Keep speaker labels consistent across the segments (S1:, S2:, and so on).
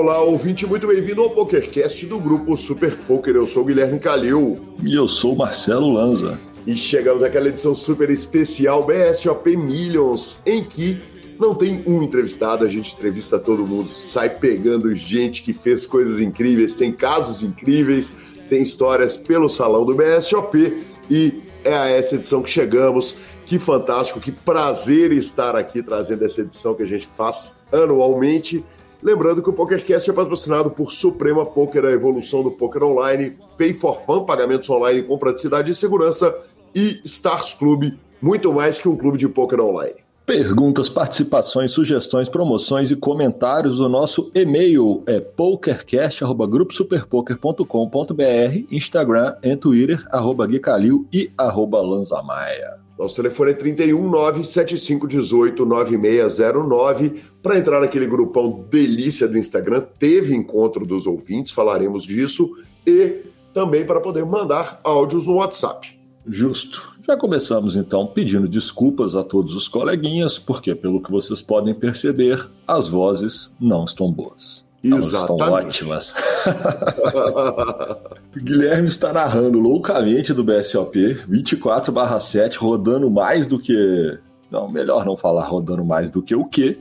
S1: Olá, ouvinte, muito bem-vindo ao PokerCast do grupo Super Poker. Eu sou o Guilherme Calil.
S2: E eu sou o Marcelo Lanza.
S1: E chegamos àquela edição super especial BSOP Millions, em que não tem um entrevistado, a gente entrevista todo mundo, sai pegando gente que fez coisas incríveis, tem casos incríveis, tem histórias pelo salão do BSOP e é a essa edição que chegamos. Que fantástico, que prazer estar aqui trazendo essa edição que a gente faz anualmente. Lembrando que o PokerCast é patrocinado por Suprema Poker, a evolução do poker online, Pay for Fun, pagamentos online com praticidade e segurança, e Stars Club, muito mais que um clube de poker online.
S2: Perguntas, participações, sugestões, promoções e comentários. O nosso e-mail é pokercast.gruposuperpoker.com.br, Instagram e Twitter, arroba Guicalil e arroba Lanzamaia.
S1: Nosso telefone é 31 97518 9609. Para entrar naquele grupão delícia do Instagram, teve encontro dos ouvintes, falaremos disso. E também para poder mandar áudios no WhatsApp.
S2: Justo. Já começamos então pedindo desculpas a todos os coleguinhas, porque, pelo que vocês podem perceber, as vozes não estão boas.
S1: Exatamente. Elas
S2: ótimas. Guilherme está narrando loucamente do BSOP 24/7, rodando mais do que. Não, melhor não falar rodando mais do que o quê?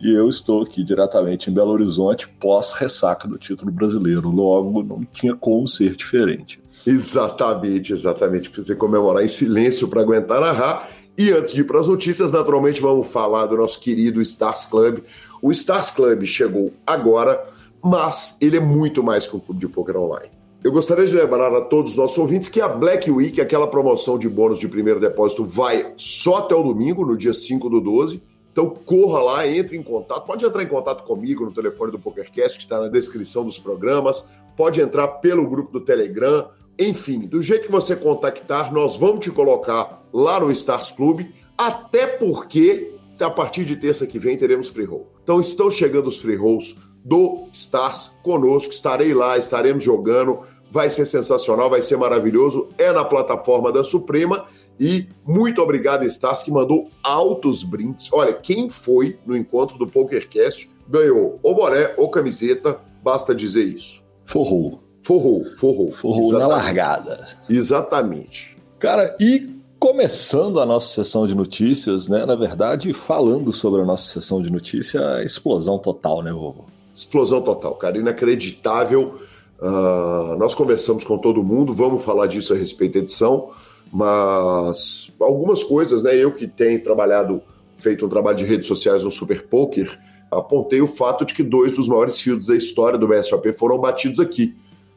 S2: E eu estou aqui diretamente em Belo Horizonte, pós-ressaca do título brasileiro. Logo, não tinha como ser diferente.
S1: Exatamente, exatamente. Precisa comemorar em silêncio para aguentar narrar. E antes de ir para as notícias, naturalmente vamos falar do nosso querido Stars Club. O Stars Club chegou agora, mas ele é muito mais que um clube de poker online. Eu gostaria de lembrar a todos os nossos ouvintes que a Black Week, aquela promoção de bônus de primeiro depósito, vai só até o domingo, no dia 5 do 12. Então corra lá, entre em contato. Pode entrar em contato comigo no telefone do PokerCast, que está na descrição dos programas. Pode entrar pelo grupo do Telegram enfim, do jeito que você contactar, nós vamos te colocar lá no Stars Club, até porque a partir de terça que vem teremos free roll. Então estão chegando os free rolls do Stars conosco, estarei lá, estaremos jogando, vai ser sensacional, vai ser maravilhoso. É na plataforma da Suprema e muito obrigado Stars que mandou altos brindes. Olha, quem foi no encontro do PokerCast ganhou ou boné ou camiseta, basta dizer isso.
S2: Forrou.
S1: Forrou, forrou.
S2: Forrou Exatamente. na largada.
S1: Exatamente.
S2: Cara, e começando a nossa sessão de notícias, né? Na verdade, falando sobre a nossa sessão de notícias, explosão total, né, vovô?
S1: Explosão total, cara. Inacreditável. Uh, nós conversamos com todo mundo, vamos falar disso a respeito da edição, mas algumas coisas, né? Eu que tenho trabalhado, feito um trabalho de redes sociais no Super Poker, apontei o fato de que dois dos maiores fields da história do BSOP foram batidos aqui.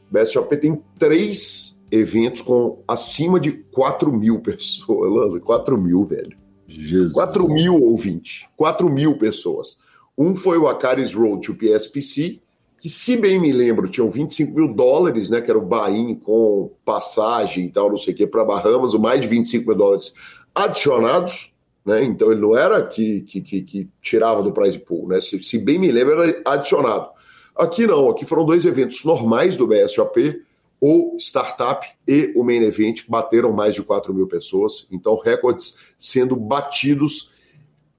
S1: BSOP tem três eventos com acima de 4 mil pessoas. Lanza, 4 mil, velho. Jesus. 4 mil ouvintes. 4 mil pessoas. Um foi o Acaris Road to PSPC, que, se bem me lembro, tinham 25 mil dólares, né? Que era o buy com passagem e tal, não sei o que, para Bahamas, o mais de 25 mil dólares adicionados. Né? Então ele não era que, que, que, que tirava do prize pool, né? Se, se bem me lembro, era adicionado. Aqui não, aqui foram dois eventos normais do BSOP, o Startup e o Main Event bateram mais de 4 mil pessoas, então recordes sendo batidos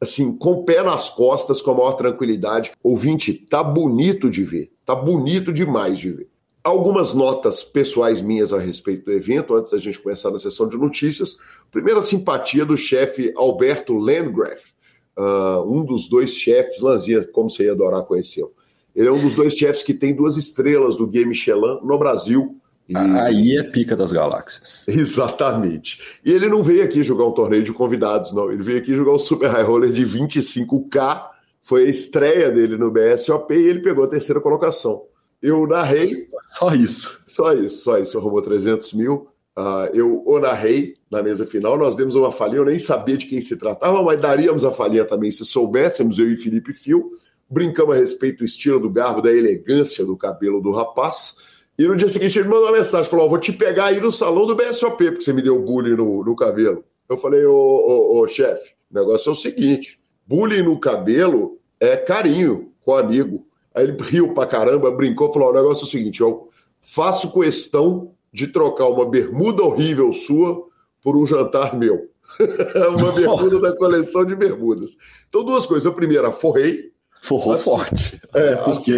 S1: assim, com o pé nas costas, com a maior tranquilidade. Ouvinte, tá bonito de ver, tá bonito demais de ver. Algumas notas pessoais minhas a respeito do evento, antes da gente começar na sessão de notícias. Primeira simpatia do chefe Alberto Landgraf, uh, um dos dois chefes, Lanzinha, como você ia adorar conhecê-lo ele é um dos dois chefes que tem duas estrelas do Game Michelin no Brasil.
S2: E... Aí é pica das galáxias.
S1: Exatamente. E ele não veio aqui jogar um torneio de convidados, não. Ele veio aqui jogar o Super High Roller de 25K. Foi a estreia dele no BSOP e ele pegou a terceira colocação. Eu narrei.
S2: Só isso.
S1: Só isso, só isso. Arrumou 300 mil. Uh, eu o narrei na mesa final. Nós demos uma falhinha, eu nem sabia de quem se tratava, mas daríamos a falhinha também se soubéssemos, eu e Felipe Fio brincamos a respeito do estilo, do garbo, da elegância do cabelo do rapaz. E no dia seguinte ele mandou uma mensagem, falou, oh, vou te pegar aí no salão do BSOP, porque você me deu bullying no, no cabelo. Eu falei, ô, chefe, o negócio é o seguinte, bullying no cabelo é carinho com amigo. Aí ele riu pra caramba, brincou, falou, o negócio é o seguinte, eu faço questão de trocar uma bermuda horrível sua por um jantar meu. uma bermuda da coleção de bermudas. Então, duas coisas. A primeira, forrei,
S2: Forrou assim, forte. É, porque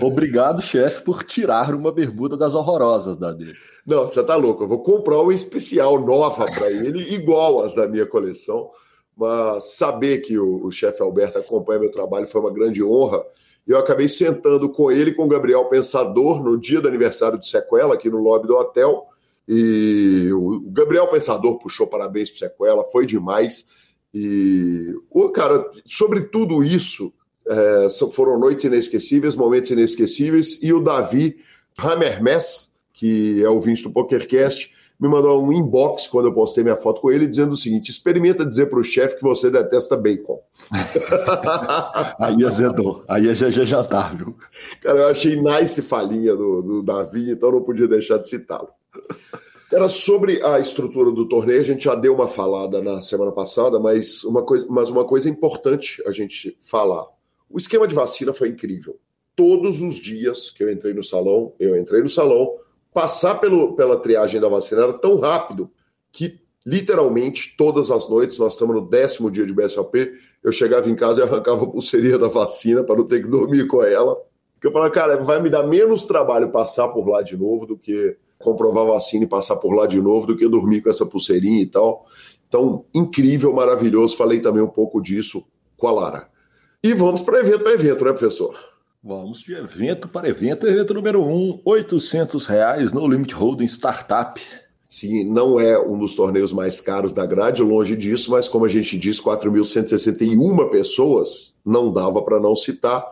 S2: obrigado, chefe, por tirar uma bermuda das horrorosas da dele.
S1: Não, você tá louco. Eu vou comprar uma especial nova para ele, igual as da minha coleção. Mas saber que o, o chefe Alberto acompanha meu trabalho foi uma grande honra. E eu acabei sentando com ele com o Gabriel Pensador no dia do aniversário de Sequela, aqui no lobby do hotel. E o Gabriel Pensador puxou parabéns para Sequela, foi demais. E o cara, sobre tudo isso, é, foram noites inesquecíveis, momentos inesquecíveis. E o Davi Hammermess, que é o ouvinte do PokerCast, me mandou um inbox quando eu postei minha foto com ele, dizendo o seguinte: experimenta dizer para o chefe que você detesta bacon.
S2: aí azedou, aí é já tá, viu?
S1: Cara, eu achei nice falinha do, do Davi, então não podia deixar de citá-lo. Era sobre a estrutura do torneio, a gente já deu uma falada na semana passada, mas uma coisa, mas uma coisa importante a gente falar. O esquema de vacina foi incrível. Todos os dias que eu entrei no salão, eu entrei no salão, passar pelo, pela triagem da vacina era tão rápido que literalmente todas as noites, nós estamos no décimo dia de BSOP, eu chegava em casa e arrancava a pulseirinha da vacina para não ter que dormir com ela. Porque eu falava, cara, vai me dar menos trabalho passar por lá de novo do que comprovar a vacina e passar por lá de novo do que dormir com essa pulseirinha e tal. Então, incrível, maravilhoso. Falei também um pouco disso com a Lara. E vamos para evento para evento, né, professor?
S2: Vamos de evento para evento. Evento número 1, um, 800 reais no Limit Holding Startup.
S1: Sim, não é um dos torneios mais caros da grade, longe disso, mas como a gente disse, 4.161 pessoas, não dava para não citar.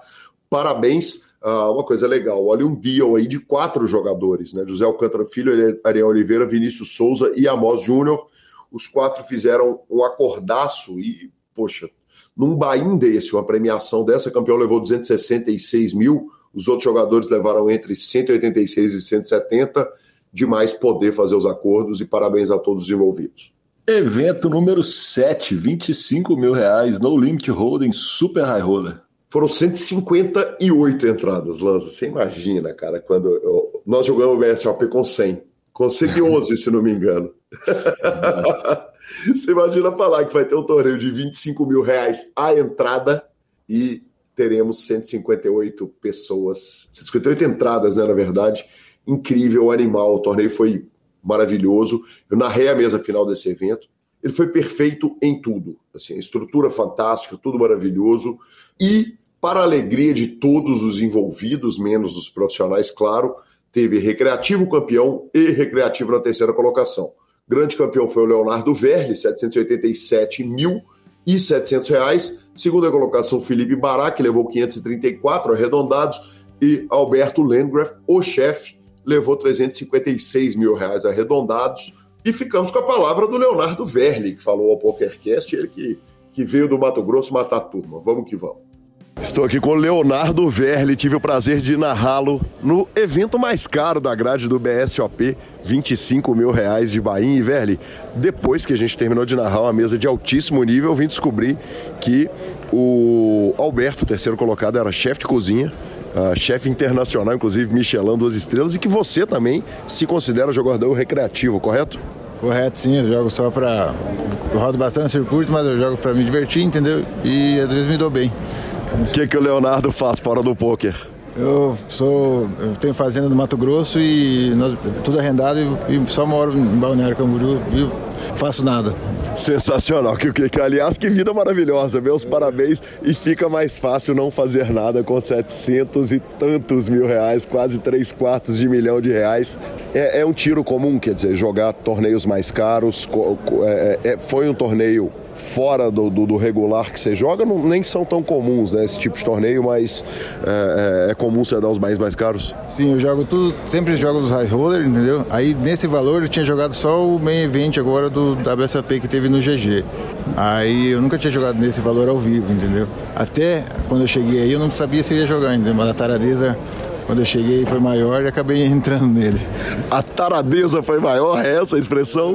S1: Parabéns ah, uma coisa legal, olha um deal aí de quatro jogadores, né? José Alcântara Filho, Ariel Oliveira, Vinícius Souza e Amos Júnior. Os quatro fizeram um acordaço e, poxa, num bain desse, uma premiação dessa, campeão levou 266 mil, os outros jogadores levaram entre 186 e 170. Demais poder fazer os acordos e parabéns a todos os envolvidos.
S2: Evento número 7, 25 mil reais, No Limit Holding Super High Roller.
S1: Foram 158 entradas, Lanza. Você imagina, cara, quando eu, nós jogamos o BSOP com 100. Com 111, se não me engano. Você imagina falar que vai ter um torneio de 25 mil reais a entrada e teremos 158 pessoas, 158 entradas, né, na verdade. Incrível, animal. O torneio foi maravilhoso. Eu narrei a mesa final desse evento. Ele foi perfeito em tudo. Assim, estrutura fantástica, tudo maravilhoso. E, para a alegria de todos os envolvidos, menos os profissionais, claro, teve recreativo campeão e recreativo na terceira colocação. Grande campeão foi o Leonardo Verli, 787.700 reais. Segunda colocação, Felipe Bará, que levou 534 arredondados. E Alberto Landgraf, o chefe, levou 356 mil reais arredondados. E ficamos com a palavra do Leonardo Verli, que falou ao PokerCast, ele que que veio do Mato Grosso matar a turma. Vamos que vamos. Estou aqui com o Leonardo Verli, tive o prazer de narrá-lo no evento mais caro da grade do BSOP, 25 mil reais de Bahia. E Verli, depois que a gente terminou de narrar uma mesa de altíssimo nível, eu vim descobrir que o Alberto, terceiro colocado, era chefe de cozinha, uh, chefe internacional, inclusive Michelin, duas estrelas, e que você também se considera jogador recreativo, correto?
S3: Correto, sim, eu jogo só pra. Eu rodo bastante circuito, mas eu jogo pra me divertir, entendeu? E às vezes me dou bem.
S1: O que, que o Leonardo faz fora do poker?
S3: Eu sou. Eu tenho fazenda no Mato Grosso e nós, tudo arrendado e, e só moro em Balneário Camboriú e faço nada.
S1: Sensacional, que, que, que, aliás, que vida maravilhosa, meus parabéns. E fica mais fácil não fazer nada com 700 e tantos mil reais, quase 3 quartos de milhão de reais. É, é um tiro comum, quer dizer, jogar torneios mais caros. É, é, foi um torneio fora do, do, do, regular que você joga, não, nem são tão comuns, né? Esse tipo de torneio, mas é, é, é, comum você dar os mais mais caros?
S3: Sim, eu jogo tudo, sempre jogo dos high roller, entendeu? Aí nesse valor eu tinha jogado só o main event agora do WSAP que teve no GG. Aí eu nunca tinha jogado nesse valor ao vivo, entendeu? Até quando eu cheguei aí eu não sabia se ia jogar ainda, mas a taradeza quando eu cheguei foi maior e acabei entrando nele.
S1: A taradeza foi maior, é essa a expressão?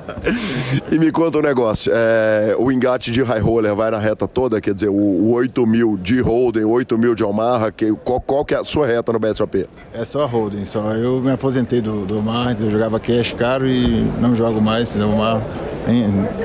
S1: e me conta um negócio, é, o engate de high roller vai na reta toda, quer dizer, o, o 8 mil de Holden, 8 mil de Omaha, que, qual, qual que é a sua reta no BSOP?
S3: É só Holden, só. Eu me aposentei do, do Omaha, eu jogava cash caro e não jogo mais, entendeu? Omaha,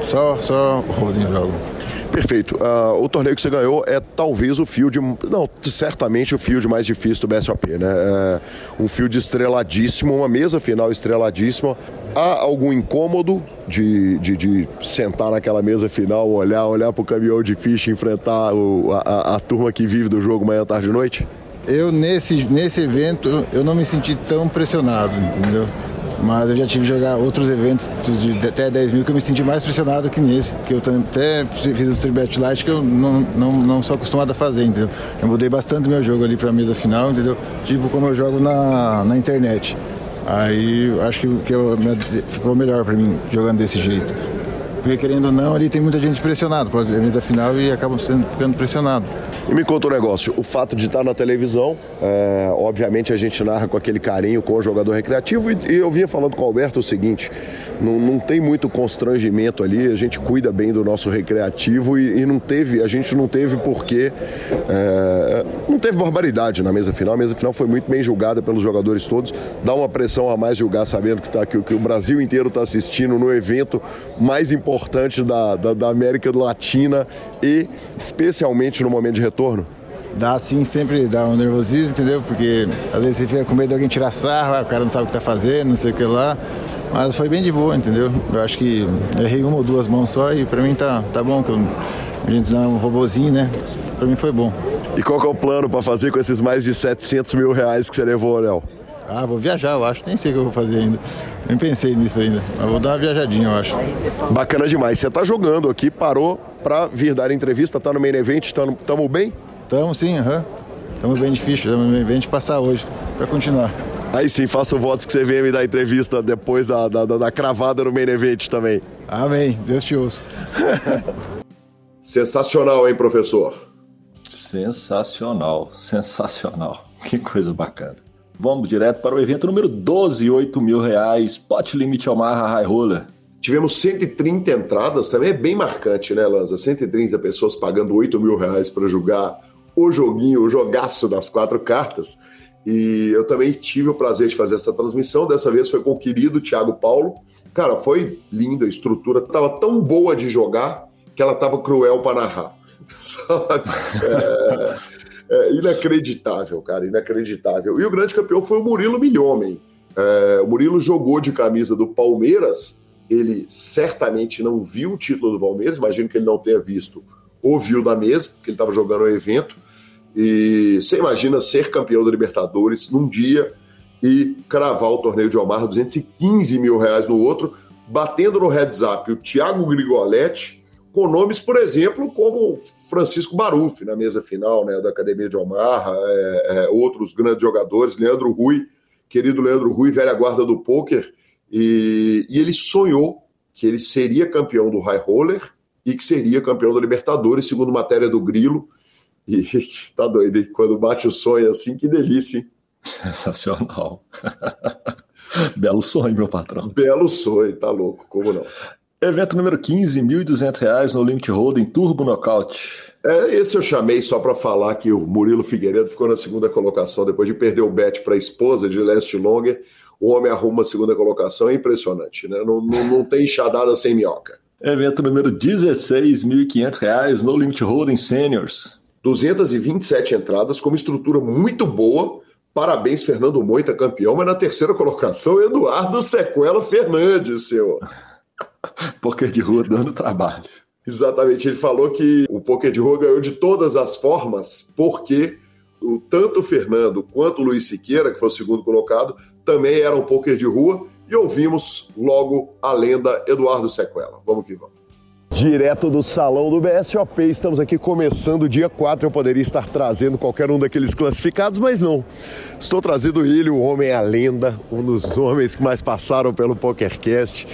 S3: só, só Holden jogo.
S1: Perfeito. Uh, o torneio que você ganhou é talvez o field, não, certamente o field mais difícil do BSOP, né? É um field estreladíssimo, uma mesa final estreladíssima. Há algum incômodo de, de, de sentar naquela mesa final, olhar, olhar para o caminhão de ficha enfrentar o, a, a turma que vive do jogo manhã, tarde e noite?
S3: Eu, nesse, nesse evento, eu não me senti tão pressionado, entendeu? Mas eu já tive que jogar outros eventos de até 10 mil que eu me senti mais pressionado que nesse. Que eu até fiz o Street Light que eu não, não, não sou acostumado a fazer, entendeu? Eu mudei bastante meu jogo ali pra mesa final, entendeu? Tipo como eu jogo na, na internet. Aí acho que, que eu, ficou melhor para mim jogando desse jeito. Porque querendo ou não, ali tem muita gente pressionada, pode a mesa final e acabam sendo, ficando pressionados.
S1: E me conta um negócio, o fato de estar na televisão, é, obviamente a gente narra com aquele carinho com o jogador recreativo e, e eu vinha falando com o Alberto o seguinte, não, não tem muito constrangimento ali, a gente cuida bem do nosso recreativo e, e não teve, a gente não teve porque é, não teve barbaridade na mesa final. A mesa final foi muito bem julgada pelos jogadores todos. Dá uma pressão a mais julgar sabendo que, tá, que, que o Brasil inteiro está assistindo no evento mais importante da, da, da América Latina e especialmente no momento de retorno.
S3: Dá sim, sempre dá um nervosismo, entendeu? Porque às vezes você fica com medo de alguém tirar sarro, ah, o cara não sabe o que está fazendo, não sei o que lá. Mas foi bem de boa, entendeu? Eu acho que errei uma ou duas mãos só e pra mim tá, tá bom, que eu, a gente não é um robozinho, né? Pra mim foi bom.
S1: E qual que é o plano para fazer com esses mais de 700 mil reais que você levou, Léo?
S3: Ah, vou viajar, eu acho. Nem sei o que eu vou fazer ainda. Nem pensei nisso ainda. Mas vou dar uma viajadinha, eu acho.
S1: Bacana demais. Você tá jogando aqui, parou pra vir dar entrevista, tá no main event, tamo, tamo bem?
S3: Tamo sim, aham. Uhum. Tamo bem difícil, tamo main event passar hoje, pra continuar.
S1: Aí sim, faço votos que você venha me dar entrevista depois da, da, da cravada no main event também.
S3: Amém. Deus te ouça.
S1: Sensacional, hein, professor?
S2: Sensacional, sensacional. Que coisa bacana. Vamos direto para o evento número 12, 8 mil reais, Pot Limit Omaha High Roller.
S1: Tivemos 130 entradas, também é bem marcante, né, Lanza? 130 pessoas pagando 8 mil reais para jogar o joguinho, o jogaço das quatro cartas. E eu também tive o prazer de fazer essa transmissão. Dessa vez foi com o querido Thiago Paulo. Cara, foi lindo, a estrutura estava tão boa de jogar que ela estava cruel para narrar. Sabe? É, é, inacreditável, cara, inacreditável. E o grande campeão foi o Murilo Milhomem. É, o Murilo jogou de camisa do Palmeiras. Ele certamente não viu o título do Palmeiras, imagino que ele não tenha visto ou viu da mesa, porque ele estava jogando o evento. E você imagina ser campeão da Libertadores num dia e cravar o torneio de Omar 215 mil reais no outro, batendo no heads up o Thiago Grigoletti, com nomes, por exemplo, como Francisco Baruf na mesa final né, da Academia de Omar, é, é, outros grandes jogadores, Leandro Rui, querido Leandro Rui, velha guarda do pôquer, e, e ele sonhou que ele seria campeão do High Roller e que seria campeão da Libertadores, segundo matéria do Grilo, e tá doido, e quando bate o sonho assim, que delícia, hein?
S2: Sensacional. Belo sonho, meu patrão.
S1: Belo sonho, tá louco, como não?
S2: Evento número 15, R$ 1.200 no Limit Hold'em Turbo Knockout.
S1: É, esse eu chamei só para falar que o Murilo Figueiredo ficou na segunda colocação depois de perder o bet para a esposa de Leste Longer. O homem arruma a segunda colocação, é impressionante, né? Não, não, não tem enxadada sem minhoca.
S2: Evento número 16, R$ 1.500 no Limit Hold'em Seniors.
S1: 227 entradas, com uma estrutura muito boa. Parabéns, Fernando Moita, campeão, mas na terceira colocação, Eduardo Sequela Fernandes, senhor.
S2: Poker de rua dando trabalho.
S1: Exatamente, ele falou que o poker de rua ganhou de todas as formas, porque o, tanto o Fernando quanto o Luiz Siqueira, que foi o segundo colocado, também eram poker de rua, e ouvimos logo a lenda Eduardo Sequela. Vamos que vamos. Direto do salão do BSOP, estamos aqui começando o dia 4. Eu poderia estar trazendo qualquer um daqueles classificados, mas não. Estou trazendo ele, o homem a lenda, um dos homens que mais passaram pelo PokerCast,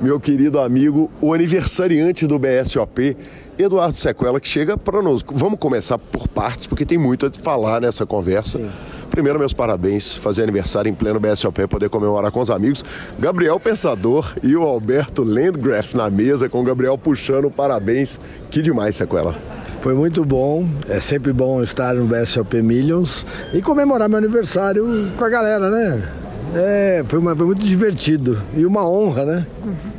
S1: meu querido amigo, o aniversariante do BSOP, Eduardo Sequela, que chega para nós. Vamos começar por partes, porque tem muito a falar nessa conversa. Sim. Primeiro, meus parabéns. Fazer aniversário em pleno BSOP, poder comemorar com os amigos. Gabriel Pensador e o Alberto Landgraf na mesa, com o Gabriel puxando parabéns. Que demais, sequela.
S4: Foi muito bom, é sempre bom estar no BSOP Millions e comemorar meu aniversário com a galera, né? É, foi, uma, foi muito divertido. E uma honra, né?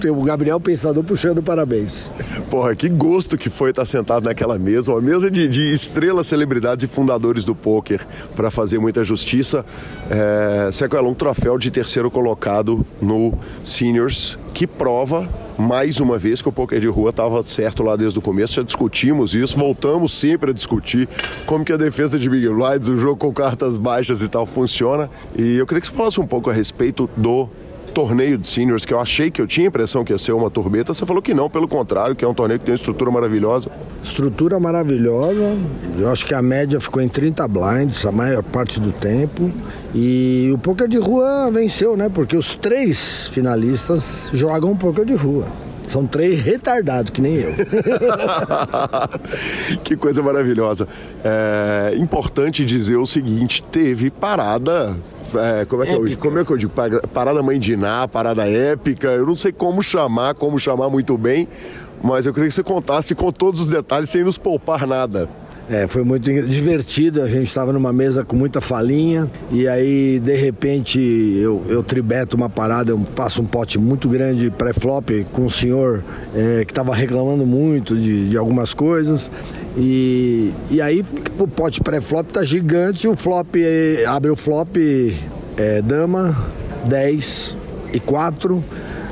S4: Ter o Gabriel Pensador puxando parabéns.
S1: Porra, que gosto que foi estar sentado naquela mesa, uma mesa de, de estrelas, celebridades e fundadores do poker, para fazer muita justiça. É, Sequela, um troféu de terceiro colocado no Seniors, que prova mais uma vez que o poker de rua estava certo lá desde o começo, já discutimos isso, voltamos sempre a discutir como que a defesa de Big Blinds, o jogo com cartas baixas e tal funciona. E eu queria que você falasse um pouco a respeito do torneio de seniors que eu achei que eu tinha a impressão que ia ser uma turbeta, você falou que não, pelo contrário, que é um torneio que tem uma estrutura maravilhosa.
S4: Estrutura maravilhosa, eu acho que a média ficou em 30 blinds a maior parte do tempo. E o poker de rua venceu, né? Porque os três finalistas jogam poker de rua. São três retardados, que nem eu.
S1: que coisa maravilhosa. É importante dizer o seguinte: teve parada é, como, é que eu, como é que eu digo? Parada Mãe de Iná, parada épica. Eu não sei como chamar, como chamar muito bem, mas eu queria que você contasse com todos os detalhes sem nos poupar nada.
S4: É, foi muito divertido. A gente estava numa mesa com muita falinha e aí de repente eu, eu tribeto uma parada, eu passo um pote muito grande pré-flop com um senhor é, que estava reclamando muito de, de algumas coisas. E, e aí o pote pré-flop tá gigante, o flop abre o flop é, dama, 10 e 4.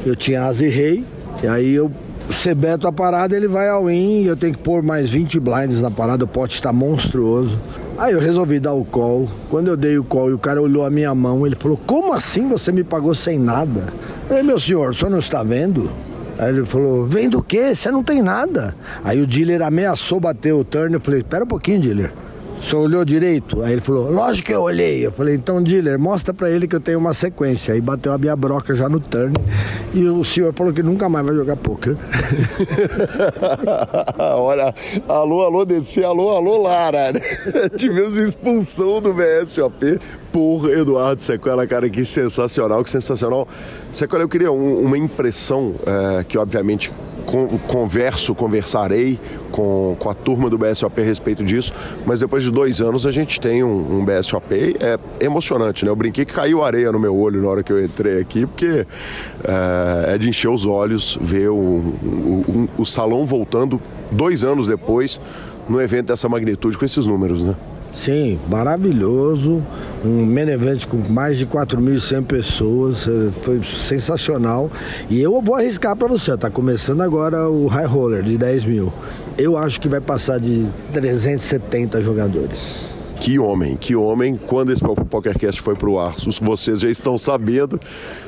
S4: Eu tinha asa e rei. E aí eu Sebeto a parada, ele vai ao in, eu tenho que pôr mais 20 blinds na parada, o pote está monstruoso. Aí eu resolvi dar o call. Quando eu dei o call e o cara olhou a minha mão, ele falou: Como assim você me pagou sem nada? Eu falei: Meu senhor, o senhor não está vendo? Aí ele falou: Vendo o quê? Você não tem nada. Aí o dealer ameaçou bater o turn. Eu falei: Espera um pouquinho, dealer. Senhor olhou direito? Aí ele falou, lógico que eu olhei. Eu falei, então, dealer, mostra pra ele que eu tenho uma sequência. Aí bateu a minha broca já no turn. E o senhor falou que nunca mais vai jogar poker.
S1: Olha, alô, alô, DC, alô, alô, Lara. Tivemos expulsão do VSOP por Eduardo Sequela, cara, que sensacional, que sensacional. Sequela, eu queria um, uma impressão é, que, obviamente, converso, conversarei com, com a turma do BSOP a respeito disso, mas depois de dois anos a gente tem um, um BSOP é emocionante, né? Eu brinquei que caiu areia no meu olho na hora que eu entrei aqui, porque é, é de encher os olhos ver o, o, o, salão voltando dois anos depois no evento dessa magnitude com esses números, né?
S4: Sim, maravilhoso. Um main event com mais de 4.100 pessoas. Eh, foi sensacional. E eu vou arriscar para você. Tá começando agora o High Roller de 10 mil. Eu acho que vai passar de 370 jogadores.
S1: Que homem, que homem. Quando esse PokerCast foi pro ar, vocês já estão sabendo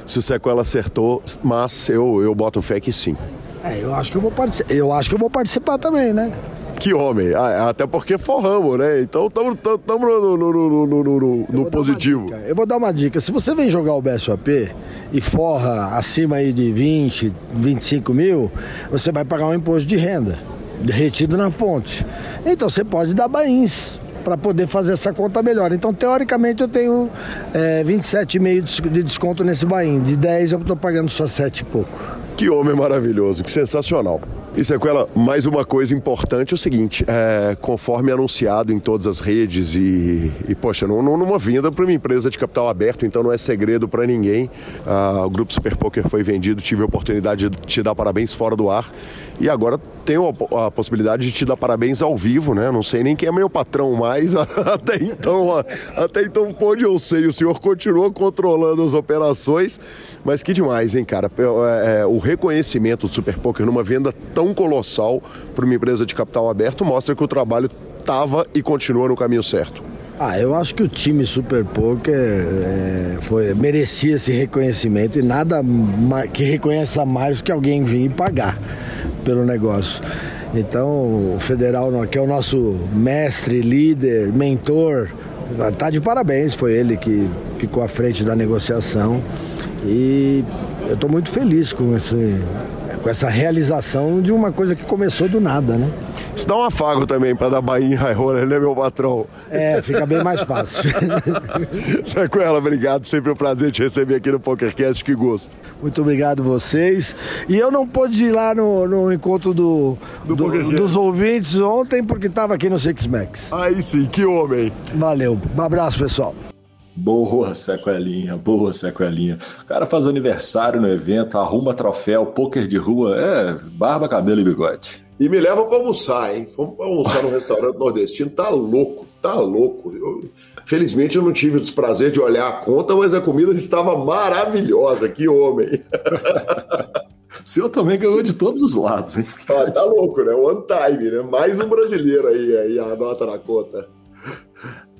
S1: se o Sequela acertou, mas eu, eu boto fé que sim.
S4: É, eu acho que eu vou participar. Eu acho que eu vou participar também, né?
S1: Que homem. Ah, até porque forramos, né? Então estamos no, no, no, no, no positivo.
S4: Eu vou dar uma dica. Se você vem jogar o BSOP e forra acima aí de 20, 25 mil, você vai pagar um imposto de renda retido na fonte. Então você pode dar bains para poder fazer essa conta melhor. Então, teoricamente, eu tenho é, 27,5 de desconto nesse bain. De 10 eu estou pagando só 7 e pouco.
S1: Que homem maravilhoso, que sensacional. E Sequela, mais uma coisa importante é o seguinte: é, conforme anunciado em todas as redes e, e poxa, numa vinda para uma empresa de capital aberto, então não é segredo para ninguém. Ah, o Grupo Super Poker foi vendido, tive a oportunidade de te dar parabéns fora do ar e agora tenho a, a possibilidade de te dar parabéns ao vivo, né? Não sei nem quem é meu patrão mais, até então, até então pode eu sei, o senhor continua controlando as operações, mas que demais, hein, cara? É, é, o reconhecimento do Super Poker numa venda tão tão colossal para uma empresa de capital aberto mostra que o trabalho estava e continua no caminho certo.
S4: Ah, eu acho que o time Super Poker é, foi, merecia esse reconhecimento e nada que reconheça mais que alguém vir pagar pelo negócio. Então, o Federal, que é o nosso mestre, líder, mentor, tá de parabéns. Foi ele que ficou à frente da negociação. E eu estou muito feliz com esse, com essa realização de uma coisa que começou do nada, né?
S1: Isso dá um afago também para dar Bahia em roller, né, meu patrão?
S4: É, fica bem mais fácil.
S1: Sequela, obrigado. Sempre um prazer te receber aqui no PokerCast, que gosto.
S4: Muito obrigado vocês. E eu não pude ir lá no, no encontro do, do, do dos ouvintes ontem, porque estava aqui no Six Max.
S1: Aí sim, que homem.
S4: Valeu. Um abraço, pessoal.
S2: Boa sequelinha, boa sequelinha. O cara faz aniversário no evento, arruma troféu, pôquer de rua, é barba, cabelo e bigode.
S1: E me leva para almoçar, hein? Fomos para almoçar no restaurante nordestino, tá louco, tá louco. Eu, felizmente eu não tive o desprazer de olhar a conta, mas a comida estava maravilhosa, que homem.
S2: O senhor também ganhou de todos os lados, hein?
S1: Ah, tá louco, né? One time, né? Mais um brasileiro aí, aí a nota na conta.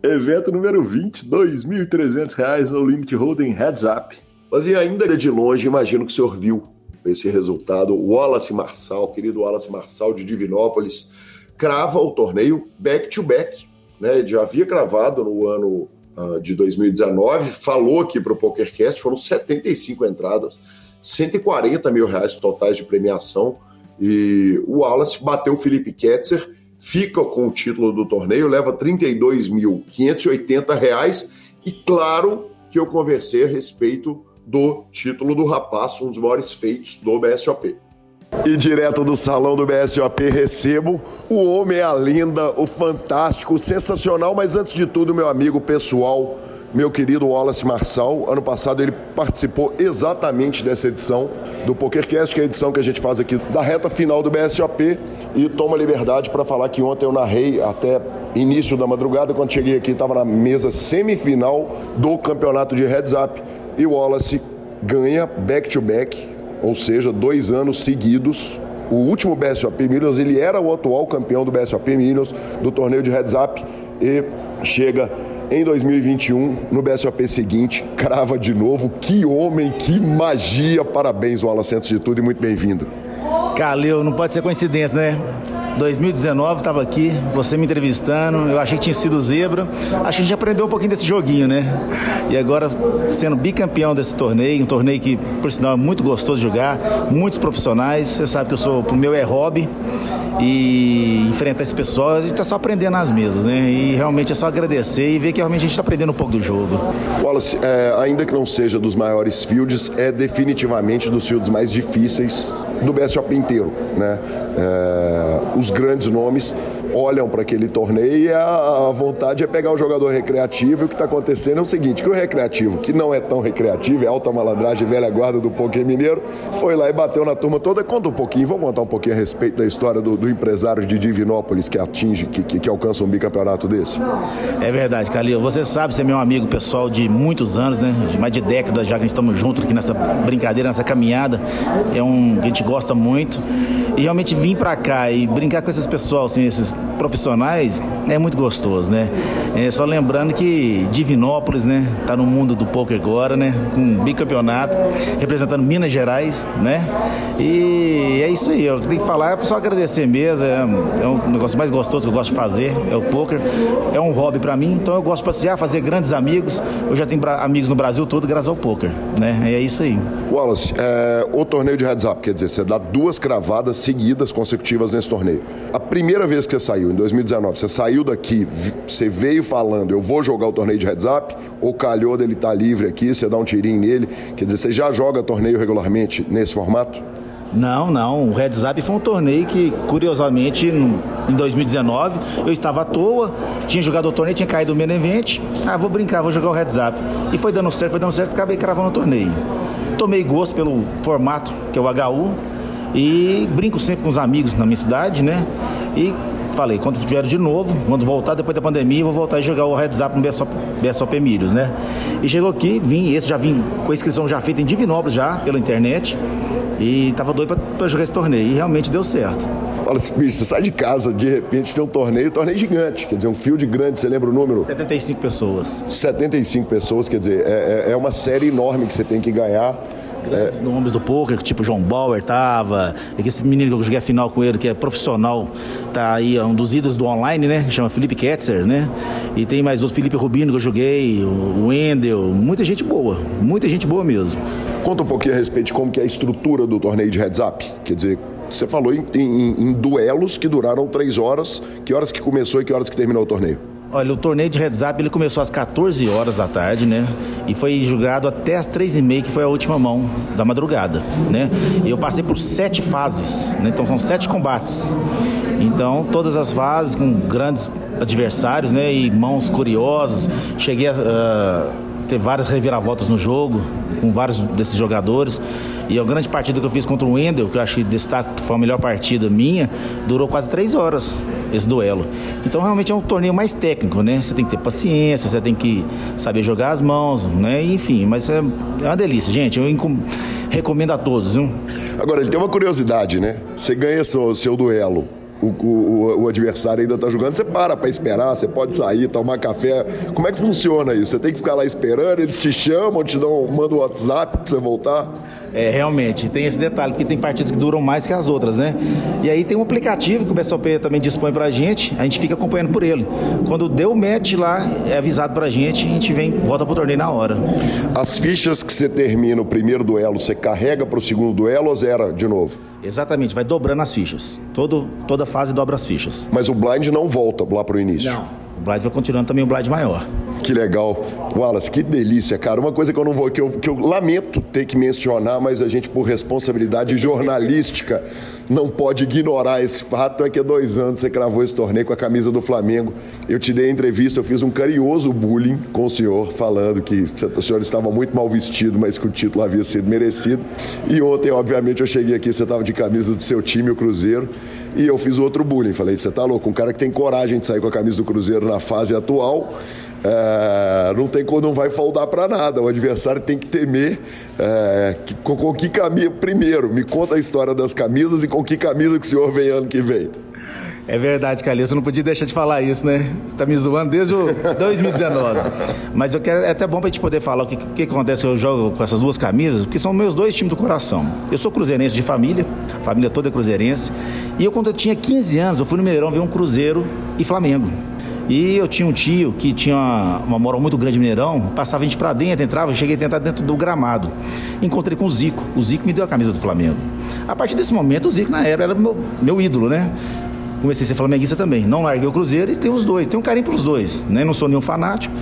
S2: Evento número 20, R$ 2.300 no Limit Holding Heads Up.
S1: Mas e ainda de longe, imagino que o senhor viu esse resultado. Wallace Marçal, querido Wallace Marçal de Divinópolis, crava o torneio back-to-back. Né? Ele já havia cravado no ano uh, de 2019, falou aqui para o PokerCast, foram 75 entradas, 140 mil reais totais de premiação. E o Wallace bateu o Felipe Ketzer fica com o título do torneio, leva R$ 32.580 e claro que eu conversei a respeito do título do rapaz, um dos maiores feitos do BSOP. E direto do salão do BSOP recebo o homem, a linda, o fantástico, o sensacional, mas antes de tudo, meu amigo pessoal, meu querido Wallace Marçal. Ano passado ele participou exatamente dessa edição do PokerCast, que é a edição que a gente faz aqui da reta final do BSOP. E toma liberdade para falar que ontem eu narrei até início da madrugada, quando cheguei aqui, estava na mesa semifinal do campeonato de Heads Up. E Wallace ganha back-to-back, -back, ou seja, dois anos seguidos o último BSOP Millions, ele era o atual campeão do BSOP Millions, do torneio de Heads Up, e chega em 2021, no BSOP seguinte, crava de novo. Que homem, que magia! Parabéns, Wallace, antes de tudo, e muito bem-vindo.
S5: Calil, não pode ser coincidência, né? 2019 estava aqui, você me entrevistando, eu achei que tinha sido zebra. Acho que a gente aprendeu um pouquinho desse joguinho, né? E agora sendo bicampeão desse torneio, um torneio que, por sinal, é muito gostoso de jogar, muitos profissionais. Você sabe que eu sou, o meu é hobby e enfrentar esse pessoal, a gente está só aprendendo nas mesas, né? E realmente é só agradecer e ver que realmente a gente está aprendendo um pouco do jogo.
S1: Wallace, é, ainda que não seja dos maiores fields, é definitivamente dos fields mais difíceis do BSOP inteiro, né? É, os grandes nomes olham para aquele torneio e a, a, vontade é pegar o jogador recreativo. E o que está acontecendo é o seguinte: que o recreativo, que não é tão recreativo, é alta malandragem, velha guarda do Poké Mineiro, foi lá e bateu na turma toda. Conta um pouquinho, vamos contar um pouquinho a respeito da história do, do empresário de Divinópolis que atinge, que, que, que, alcança um bicampeonato desse.
S5: É verdade, Calil. Você sabe, você é meu amigo pessoal de muitos anos, né? De mais de décadas já que a gente estamos juntos aqui nessa brincadeira, nessa caminhada. É um que a gente gosta muito. E realmente vir para cá e brincar com esses pessoal, assim, esses profissionais, é muito gostoso, né? É, só lembrando que Divinópolis, né, tá no mundo do poker agora, né, com um bicampeonato, representando Minas Gerais, né? E é isso aí, eu tenho que falar, é só agradecer mesmo, é, é um negócio mais gostoso que eu gosto de fazer, é o poker, é um hobby para mim, então eu gosto de passear, fazer grandes amigos, eu já tenho amigos no Brasil todo graças ao poker, né? É isso aí.
S1: Wallace, é, o torneio de heads up, quer dizer, você dá duas cravadas seguidas, consecutivas nesse torneio. A primeira vez que você saiu, em 2019, você saiu daqui, você veio falando, eu vou jogar o torneio de heads up, ou calhou dele estar tá livre aqui, você dá um tirinho nele, quer dizer, você já joga torneio regularmente nesse formato?
S5: Não, não. O Heads Up foi um torneio que, curiosamente, em 2019, eu estava à toa, tinha jogado o torneio, tinha caído o main event. Ah, vou brincar, vou jogar o Heads Up. E foi dando certo, foi dando certo, acabei cravando o torneio. Tomei gosto pelo formato, que é o HU, e brinco sempre com os amigos na minha cidade, né? E falei, quando vier de novo, quando voltar depois da pandemia, vou voltar e jogar o Heads Up no BSOP, BSOP Milhos, né? E chegou aqui, vim, esse já vim com a inscrição já feita em Divinópolis já, pela internet, e tava doido para jogar esse torneio, e realmente deu certo.
S1: Fala assim, bicho, você sai de casa, de repente tem um torneio, um torneio gigante, quer dizer, um field grande, você lembra o número?
S5: 75 pessoas.
S1: 75 pessoas, quer dizer, é, é, é uma série enorme que você tem que ganhar
S5: grandes é. nomes do poker, tipo João Bauer tava, esse menino que eu joguei a final com ele, que é profissional, tá aí, é um dos ídolos do online, né? Chama Felipe Ketzer, né? E tem mais outro Felipe Rubino que eu joguei, o Wendel, muita gente boa, muita gente boa mesmo.
S1: Conta um pouquinho a respeito de como que é a estrutura do torneio de heads up, quer dizer, você falou em, em, em duelos que duraram três horas, que horas que começou e que horas que terminou o torneio?
S5: Olha, o torneio de Heads Up ele começou às 14 horas da tarde, né? E foi julgado até às 3 e meia, que foi a última mão da madrugada, né? E eu passei por sete fases, né? Então são sete combates. Então, todas as fases com grandes adversários, né? E mãos curiosas. Cheguei a. Uh, teve várias reviravoltas no jogo, com vários desses jogadores. E a grande partida que eu fiz contra o Wendel, que eu achei destaque que foi a melhor partida minha, durou quase três horas esse duelo. Então realmente é um torneio mais técnico, né? Você tem que ter paciência, você tem que saber jogar as mãos, né? Enfim, mas é, é uma delícia, gente. Eu recomendo a todos, viu?
S1: Agora, ele tem uma curiosidade, né? Você ganha seu, seu duelo o, o, o, adversário ainda está jogando, você para para esperar, você pode sair, tomar café. Como é que funciona isso? Você tem que ficar lá esperando, eles te chamam, te dão, mandam o WhatsApp para você voltar?
S5: É, realmente, tem esse detalhe, porque tem partidas que duram mais que as outras, né? E aí tem um aplicativo que o BSOP também dispõe pra gente, a gente fica acompanhando por ele. Quando deu o match lá, é avisado pra gente, a gente vem, volta pro torneio na hora.
S1: As fichas que você termina o primeiro duelo, você carrega pro segundo duelo ou zera de novo?
S5: Exatamente, vai dobrando as fichas. Todo, toda fase dobra as fichas.
S1: Mas o blind não volta lá pro início?
S5: Não. O blind vai continuando também o blind maior.
S1: Que legal. Wallace, que delícia, cara. Uma coisa que eu não vou, que eu, que eu lamento ter que mencionar, mas a gente, por responsabilidade jornalística, não pode ignorar esse fato é que há dois anos você cravou esse torneio com a camisa do Flamengo. Eu te dei entrevista, eu fiz um carinhoso bullying com o senhor, falando que o senhor estava muito mal vestido, mas que o título havia sido merecido. E ontem, obviamente, eu cheguei aqui, você estava de camisa do seu time, o Cruzeiro, e eu fiz outro bullying. Falei, você tá louco, um cara que tem coragem de sair com a camisa do Cruzeiro na fase atual é, não tem não vai faltar para nada. O adversário tem que temer é, que, com, com, que camisa. Primeiro, me conta a história das camisas e com que camisa que o senhor vem ano que vem.
S5: É verdade, Calil, você não podia deixar de falar isso, né? Você tá me zoando desde o 2019. Mas eu quero, é até bom pra gente poder falar o que, que acontece que eu jogo com essas duas camisas, porque são meus dois times do coração. Eu sou cruzeirense de família, família toda é cruzeirense. E eu, quando eu tinha 15 anos, eu fui no Mineirão ver um Cruzeiro e Flamengo. E eu tinha um tio que tinha uma, uma moral muito grande Mineirão, passava a gente pra dentro, entrava, cheguei a tentar dentro do gramado. Encontrei com o Zico. O Zico me deu a camisa do Flamengo. A partir desse momento, o Zico, na época, era meu, meu ídolo, né? comecei a ser flamenguista também. Não larguei o Cruzeiro e tenho os dois, tenho um carinho pelos dois, né? Não sou nenhum fanático.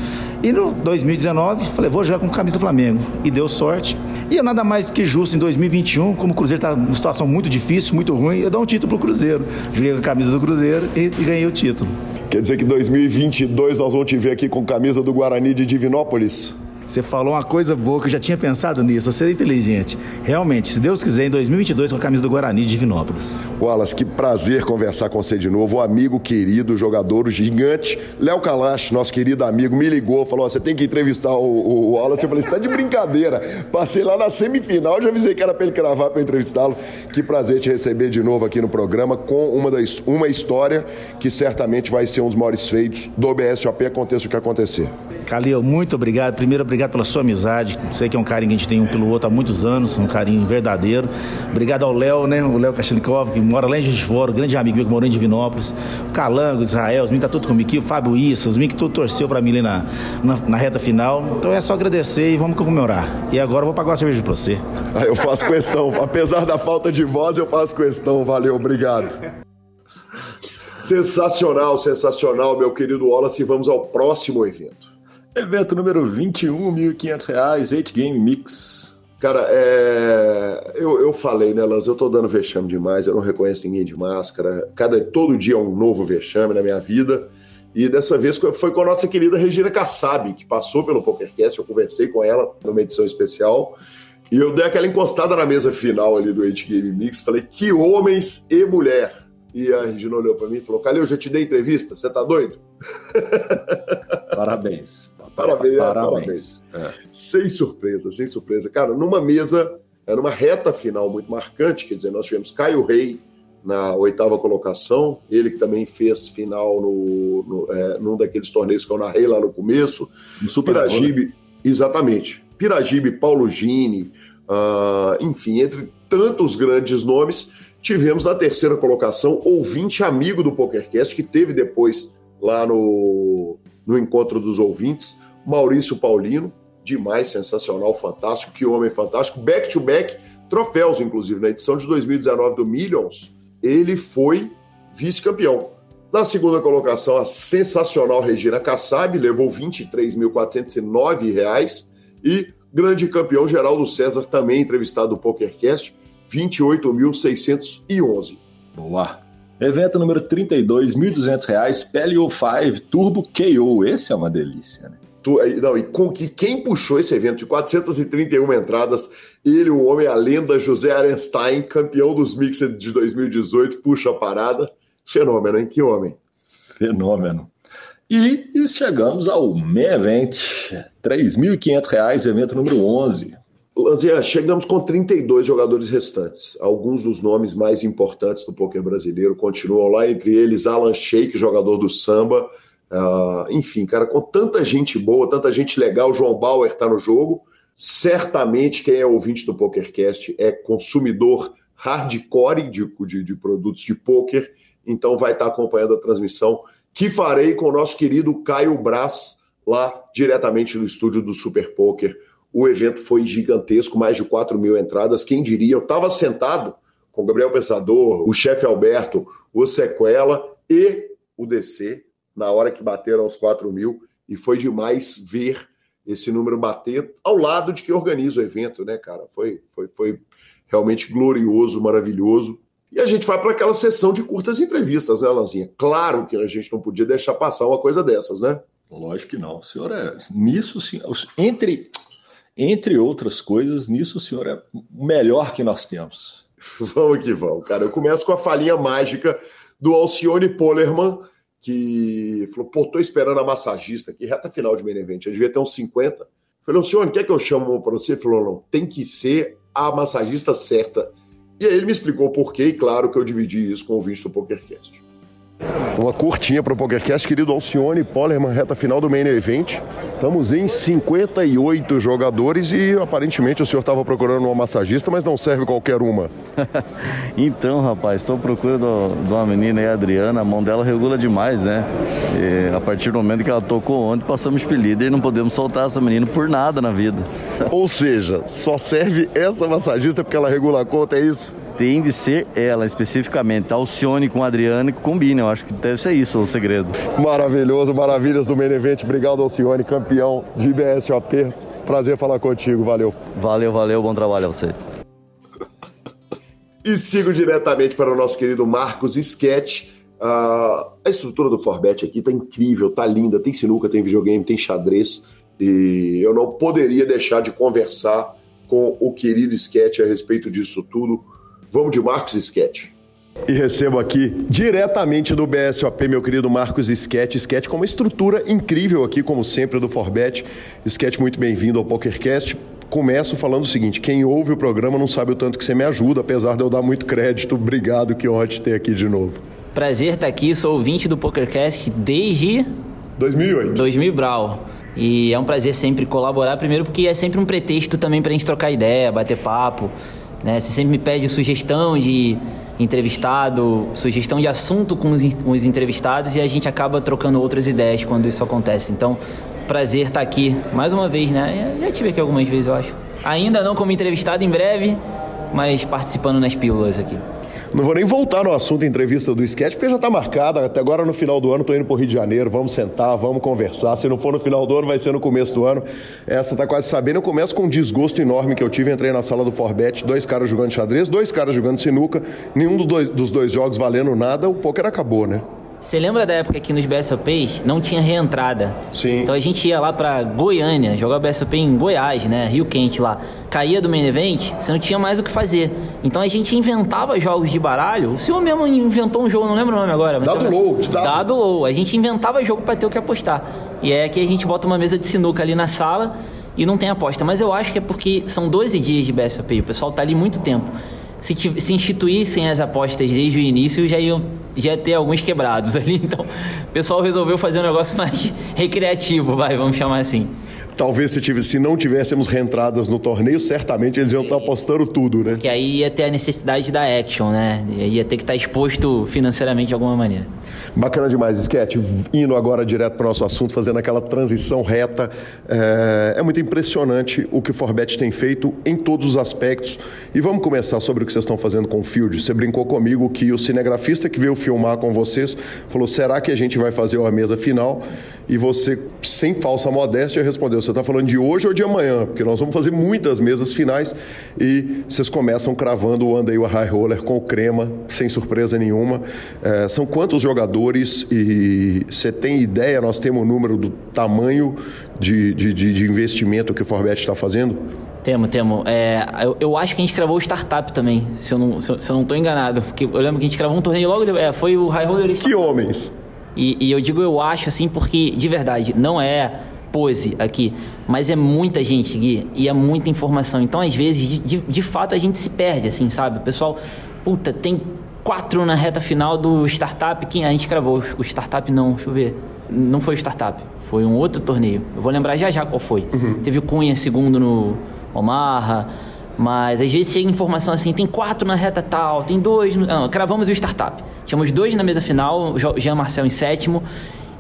S5: E no 2019, falei, vou jogar com camisa do Flamengo. E deu sorte. E é nada mais que justo em 2021, como o Cruzeiro está numa situação muito difícil, muito ruim, eu dou um título pro Cruzeiro. Joguei com a camisa do Cruzeiro e, e ganhei o título.
S1: Quer dizer que 2022 nós vamos te ver aqui com camisa do Guarani de Divinópolis?
S5: Você falou uma coisa boa que eu já tinha pensado nisso, você é inteligente. Realmente, se Deus quiser, em 2022 com a camisa do Guarani de Divinópolis.
S1: Wallace, que prazer conversar com você de novo. O amigo querido, jogador gigante, Léo Kalash, nosso querido amigo, me ligou, falou: você tem que entrevistar o, o, Wallace. Eu falei: você tá de brincadeira. Passei lá na semifinal, já avisei que era para ele gravar para entrevistá-lo. Que prazer te receber de novo aqui no programa com uma, das, uma história que certamente vai ser um dos maiores feitos do BSOP, aconteça o que acontecer.
S5: Calil, muito obrigado. Primeiro, obrigado pela sua amizade. Sei que é um carinho que a gente tem um pelo outro há muitos anos, um carinho verdadeiro. Obrigado ao Léo, né? O Léo Kachelikov, que mora lá em Juiz de Fora, grande amigo meu que mora em Divinópolis. O Calango, Israel, os meninos tá tudo comigo aqui. O Fábio Issa, os meninos que tudo torceu para mim ali na, na, na, reta final. Então é só agradecer e vamos comemorar. E agora eu vou pagar uma cerveja pra você.
S1: Ah, eu faço questão. Apesar da falta de voz, eu faço questão. Valeu, obrigado. Sensacional, sensacional, meu querido Wallace. Vamos ao próximo evento.
S2: Evento número 21, R$ 1.500, 8 Game Mix.
S1: Cara, é... eu, eu falei, né, Lanz? Eu tô dando vexame demais, eu não reconheço ninguém de máscara. Cada, todo dia é um novo vexame na minha vida. E dessa vez foi com a nossa querida Regina Kassab, que passou pelo PokerCast. Eu conversei com ela numa edição especial. E eu dei aquela encostada na mesa final ali do 8 Game Mix. Falei, que homens e mulher. E a Regina olhou para mim e falou: Calil, eu já te dei entrevista, você tá doido?
S2: Parabéns.
S1: Parabéns, é, parabéns. É. Sem surpresa, sem surpresa. Cara, numa mesa, numa reta final muito marcante, quer dizer, nós tivemos Caio Rei na oitava colocação, ele que também fez final no, no é, num daqueles torneios que eu narrei lá no começo.
S2: No Piragibe,
S1: exatamente. Piragibe, Paulo Gini, uh, enfim, entre tantos grandes nomes, tivemos na terceira colocação ouvinte amigo do PokerCast, que teve depois lá no, no encontro dos ouvintes, Maurício Paulino, demais, sensacional, fantástico, que homem fantástico, back to back, troféus, inclusive, na edição de 2019 do Millions, ele foi vice-campeão. Na segunda colocação, a sensacional Regina Kassab levou R$ 23.409 e grande campeão Geraldo César, também entrevistado do PokerCast, R$ 28.611.
S2: Boa. Evento número 32, R$ 1.200, Pelio 5 Turbo KO. Esse é uma delícia, né?
S1: Tu, não, e com que quem puxou esse evento de 431 entradas, ele, o homem, a lenda José Arenstein, campeão dos Mixed de 2018, puxa a parada. Fenômeno, hein? Que homem.
S2: Fenômeno. E, e chegamos ao Main Event, R$ 3.500, evento número 11.
S1: Lanzinha, chegamos com 32 jogadores restantes. Alguns dos nomes mais importantes do poker brasileiro continuam lá, entre eles Alan Sheik, jogador do samba. Uh, enfim, cara, com tanta gente boa, tanta gente legal, João Bauer está no jogo. Certamente quem é ouvinte do PokerCast é consumidor hardcore de, de, de produtos de poker, então vai estar tá acompanhando a transmissão que farei com o nosso querido Caio Braz, lá diretamente no estúdio do Super Poker o evento foi gigantesco, mais de 4 mil entradas. Quem diria? Eu estava sentado com o Gabriel Pensador, o chefe Alberto, o Sequela e o DC na hora que bateram aos 4 mil. E foi demais ver esse número bater ao lado de quem organiza o evento, né, cara? Foi, foi, foi realmente glorioso, maravilhoso. E a gente vai para aquela sessão de curtas entrevistas, né, Lanzinha? Claro que a gente não podia deixar passar uma coisa dessas, né?
S2: Lógico que não. O senhor é. Nisso, sim. Entre entre outras coisas, nisso o senhor é o melhor que nós temos.
S1: Vamos que vamos, cara. Eu começo com a falinha mágica do Alcione Polerman, que falou: pô, tô esperando a massagista aqui, reta final de main event. Eu devia ter uns 50. Falei, Alcione, quer que eu chamo para você? Ele falou: não, tem que ser a massagista certa. E aí ele me explicou por quê, e claro que eu dividi isso com o ouvinte do PokerCast. Uma curtinha para o PokerCast, querido Alcione Polerman, reta final do Main Event. Estamos em 58 jogadores e aparentemente o senhor estava procurando uma massagista, mas não serve qualquer uma.
S6: então, rapaz, estou procurando de uma menina aí, a Adriana, a mão dela regula demais, né? E a partir do momento que ela tocou ontem, passamos líder e não podemos soltar essa menina por nada na vida.
S1: Ou seja, só serve essa massagista porque ela regula a conta, é isso?
S6: Tem de ser ela especificamente. Alcione com Adriane que combina. Eu acho que deve ser isso o segredo.
S1: Maravilhoso, maravilhas do Main Event. Obrigado, Alcione, campeão de BSOP. Prazer falar contigo, valeu.
S6: Valeu, valeu, bom trabalho a você.
S1: E sigo diretamente para o nosso querido Marcos Sketch. Uh, a estrutura do Forbet aqui tá incrível, tá linda. Tem sinuca, tem videogame, tem xadrez. E eu não poderia deixar de conversar com o querido Sketch a respeito disso tudo. Vamos de Marcos Sketch. E recebo aqui, diretamente do BSOP, meu querido Marcos Sketch. Sketch com uma estrutura incrível aqui, como sempre, do Forbet. Sketch, muito bem-vindo ao PokerCast. Começo falando o seguinte: quem ouve o programa não sabe o tanto que você me ajuda, apesar de eu dar muito crédito. Obrigado, que honra te ter aqui de novo.
S7: Prazer estar aqui, sou ouvinte do PokerCast desde
S1: 2008.
S7: 2000 Brau. E é um prazer sempre colaborar, primeiro porque é sempre um pretexto também para a gente trocar ideia, bater papo. Né? Você sempre me pede sugestão de entrevistado, sugestão de assunto com os, com os entrevistados e a gente acaba trocando outras ideias quando isso acontece. Então, prazer estar aqui mais uma vez, né? Já tive aqui algumas vezes, eu acho. Ainda não como entrevistado em breve, mas participando nas pílulas aqui.
S1: Não vou nem voltar no assunto entrevista do sketch, porque já está marcada. Até agora no final do ano estou indo para o Rio de Janeiro. Vamos sentar, vamos conversar. Se não for no final do ano, vai ser no começo do ano. Essa está quase sabendo. Eu começo com um desgosto enorme que eu tive. Entrei na sala do Forbet, dois caras jogando xadrez, dois caras jogando sinuca, nenhum dos dois, dos dois jogos valendo nada. O poker acabou, né?
S7: Você lembra da época que nos BSOPs não tinha reentrada?
S1: Sim.
S7: Então a gente ia lá pra Goiânia, jogar BSOP em Goiás, né? Rio Quente lá. Caía do main event, você não tinha mais o que fazer. Então a gente inventava jogos de baralho. O senhor mesmo inventou um jogo, não lembro o nome agora.
S1: Mas dado low,
S7: dado. dado low. A gente inventava jogo para ter o que apostar. E é que a gente bota uma mesa de sinuca ali na sala e não tem aposta. Mas eu acho que é porque são 12 dias de BSOP. O pessoal tá ali muito tempo se, se instituíssem as apostas desde o início, já iam já ia ter alguns quebrados ali. Então, o pessoal resolveu fazer um negócio mais recreativo, vai, vamos chamar assim.
S1: Talvez se, tivesse, se não tivéssemos reentradas no torneio, certamente eles iam estar apostando tudo, né?
S7: Porque aí ia ter a necessidade da action, né? Ia ter que estar exposto financeiramente de alguma maneira.
S1: Bacana demais, Sketch. Indo agora direto para o nosso assunto, fazendo aquela transição reta. É, é muito impressionante o que o Forbet tem feito em todos os aspectos. E vamos começar sobre o que vocês estão fazendo com o Field. Você brincou comigo que o cinegrafista que veio filmar com vocês falou: será que a gente vai fazer uma mesa final? E você, sem falsa modéstia, respondeu Você está falando de hoje ou de amanhã? Porque nós vamos fazer muitas mesas finais e vocês começam cravando o Andei High Roller com o crema, sem surpresa nenhuma. É, são quantos jogadores e você tem ideia? Nós temos o um número do tamanho de, de, de, de investimento que o Forbet está fazendo?
S7: Temo, temo. É, eu, eu, acho que a gente gravou o startup também, se eu não, se eu, se eu não tô enganado. Porque eu lembro que a gente gravou um torneio logo depois. É, foi o High Roller.
S1: Que homens!
S7: E, e, eu digo eu acho assim porque, de verdade, não é pose aqui, mas é muita gente, Gui, e é muita informação. Então, às vezes, de, de, de fato, a gente se perde, assim, sabe? O pessoal, puta, tem quatro na reta final do startup. Quem a gente gravou? O startup não, deixa eu ver. Não foi o startup, foi um outro torneio. Eu vou lembrar já já qual foi. Uhum. Teve o Cunha segundo no Omarra. Mas às vezes chega informação assim, tem quatro na reta tal, tem dois. No... Não, cravamos o startup. Tínhamos dois na mesa final, o Jean Marcel em sétimo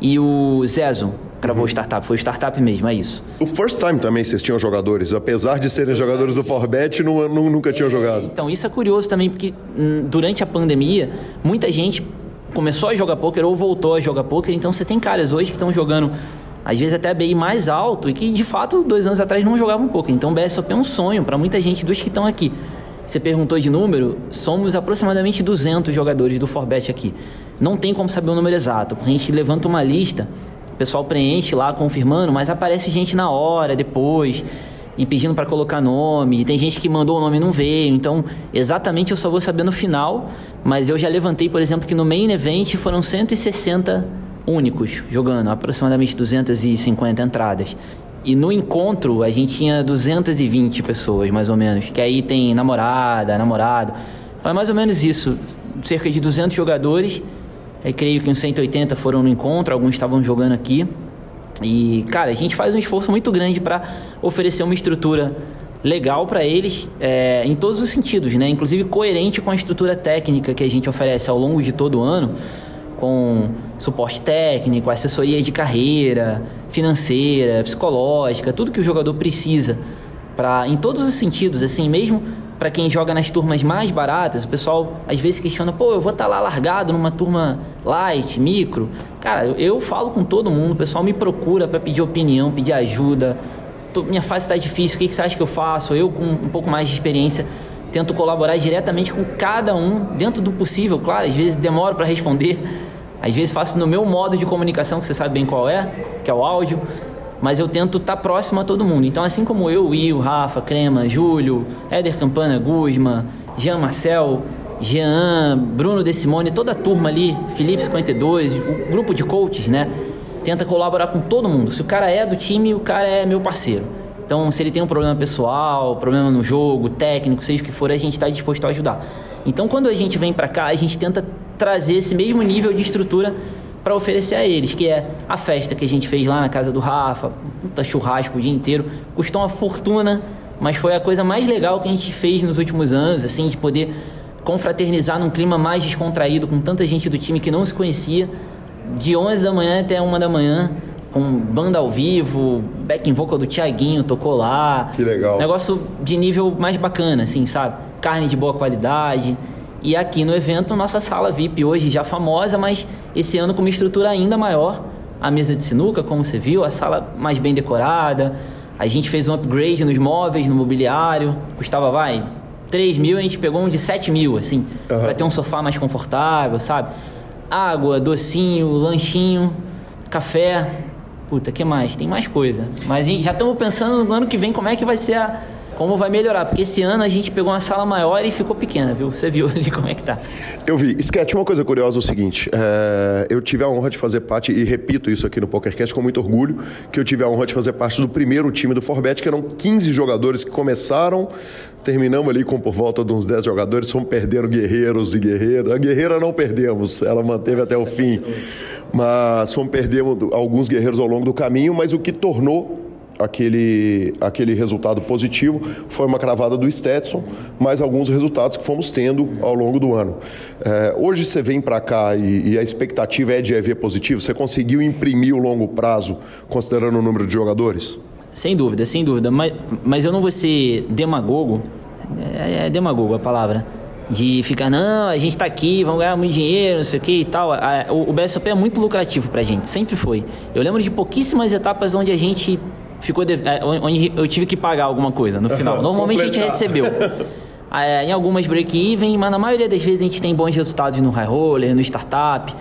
S7: e o Zezo cravou uhum. o startup. Foi o startup mesmo, é isso.
S1: O first time também vocês tinham jogadores, apesar de serem jogadores do Forbet, não, não, nunca tinham é, jogado.
S7: Então, isso é curioso também, porque hum, durante a pandemia, muita gente começou a jogar poker ou voltou a jogar poker, então você tem caras hoje que estão jogando às vezes até BI mais alto e que de fato dois anos atrás não jogavam pouco. Então o BSOP é um sonho para muita gente dos que estão aqui. Você perguntou de número, somos aproximadamente 200 jogadores do Forbet aqui. Não tem como saber o número exato, a gente levanta uma lista, o pessoal preenche lá confirmando, mas aparece gente na hora, depois, e pedindo para colocar nome. Tem gente que mandou o nome e não veio. Então, exatamente eu só vou saber no final, mas eu já levantei, por exemplo, que no main event foram 160 únicos jogando, aproximadamente 250 entradas. E no encontro a gente tinha 220 pessoas, mais ou menos, que aí tem namorada, namorado. Então é mais ou menos isso, cerca de 200 jogadores. Aí creio que uns 180 foram no encontro, alguns estavam jogando aqui. E, cara, a gente faz um esforço muito grande para oferecer uma estrutura legal para eles é, em todos os sentidos, né? Inclusive coerente com a estrutura técnica que a gente oferece ao longo de todo o ano com suporte técnico, assessoria de carreira, financeira, psicológica, tudo que o jogador precisa para em todos os sentidos, assim, mesmo para quem joga nas turmas mais baratas, o pessoal às vezes questiona, pô, eu vou estar tá lá largado numa turma light, micro. Cara, eu, eu falo com todo mundo, o pessoal me procura para pedir opinião, pedir ajuda. Tô, minha fase está difícil, o que, que você acha que eu faço? Eu com um pouco mais de experiência tento colaborar diretamente com cada um, dentro do possível, claro, às vezes demoro para responder, às vezes faço no meu modo de comunicação, que você sabe bem qual é, que é o áudio, mas eu tento estar tá próximo a todo mundo. Então, assim como eu, Will, Rafa, Crema, Júlio, Éder Campana, Guzma, Jean Marcel, Jean, Bruno De Simone, toda a turma ali, Felipe 52, o grupo de coaches, né? Tenta colaborar com todo mundo. Se o cara é do time, o cara é meu parceiro. Então, se ele tem um problema pessoal, problema no jogo, técnico, seja o que for, a gente está disposto a ajudar. Então, quando a gente vem para cá, a gente tenta trazer esse mesmo nível de estrutura para oferecer a eles, que é a festa que a gente fez lá na casa do Rafa, puta churrasco o dia inteiro, custou uma fortuna, mas foi a coisa mais legal que a gente fez nos últimos anos, assim, de poder confraternizar num clima mais descontraído com tanta gente do time que não se conhecia, de 11 da manhã até 1 da manhã, com banda ao vivo, backing vocal do Tiaguinho tocou lá.
S1: Que legal.
S7: Negócio de nível mais bacana, assim, sabe? Carne de boa qualidade. E aqui no evento, nossa sala VIP hoje já famosa, mas esse ano com uma estrutura ainda maior. A mesa de sinuca, como você viu, a sala mais bem decorada. A gente fez um upgrade nos móveis, no mobiliário. Custava, vai, 3 mil, a gente pegou um de 7 mil, assim, uhum. para ter um sofá mais confortável, sabe? Água, docinho, lanchinho, café, puta, que mais? Tem mais coisa. Mas já estamos pensando no ano que vem como é que vai ser a. Como vai melhorar, porque esse ano a gente pegou uma sala maior e ficou pequena, viu? Você viu ali como é que tá.
S1: Eu vi. Sketch, uma coisa curiosa é o seguinte: é, eu tive a honra de fazer parte, e repito isso aqui no PokerCast com muito orgulho, que eu tive a honra de fazer parte do primeiro time do Forbet, que eram 15 jogadores que começaram terminamos ali com por volta de uns 10 jogadores, fomos perdendo guerreiros e guerreiras. A guerreira não perdemos, ela manteve até o fim mas fomos perdendo alguns guerreiros ao longo do caminho, mas o que tornou aquele, aquele resultado positivo foi uma cravada do Stetson, mais alguns resultados que fomos tendo ao longo do ano. É, hoje você vem para cá e, e, a expectativa é de EV positivo, você conseguiu imprimir o longo prazo considerando o número de jogadores?
S7: Sem dúvida, sem dúvida, mas, mas eu não vou ser demagogo, é, é demagogo a palavra, de ficar, não, a gente está aqui, vamos ganhar muito dinheiro, não sei o que e tal. o, o BSOP é muito lucrativo para gente, sempre foi. Eu lembro de pouquíssimas etapas onde a gente ficou de, é, onde eu tive que pagar alguma coisa no final. Normalmente a gente recebeu. É, em algumas break-even, mas na maioria das vezes a gente tem bons resultados no high roller, no startup.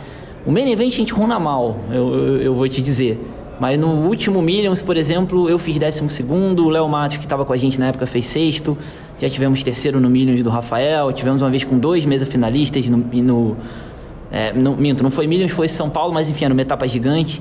S7: O main event a gente runa mal, eu, eu, eu vou te dizer. Mas no último Millions, por exemplo, eu fiz décimo segundo, o Léo Matos, que estava com a gente na época, fez sexto. Já tivemos terceiro no Millions do Rafael, tivemos uma vez com dois mesa finalistas no... no é, no, minto, não foi Millions, foi São Paulo, mas enfim, era uma etapa gigante.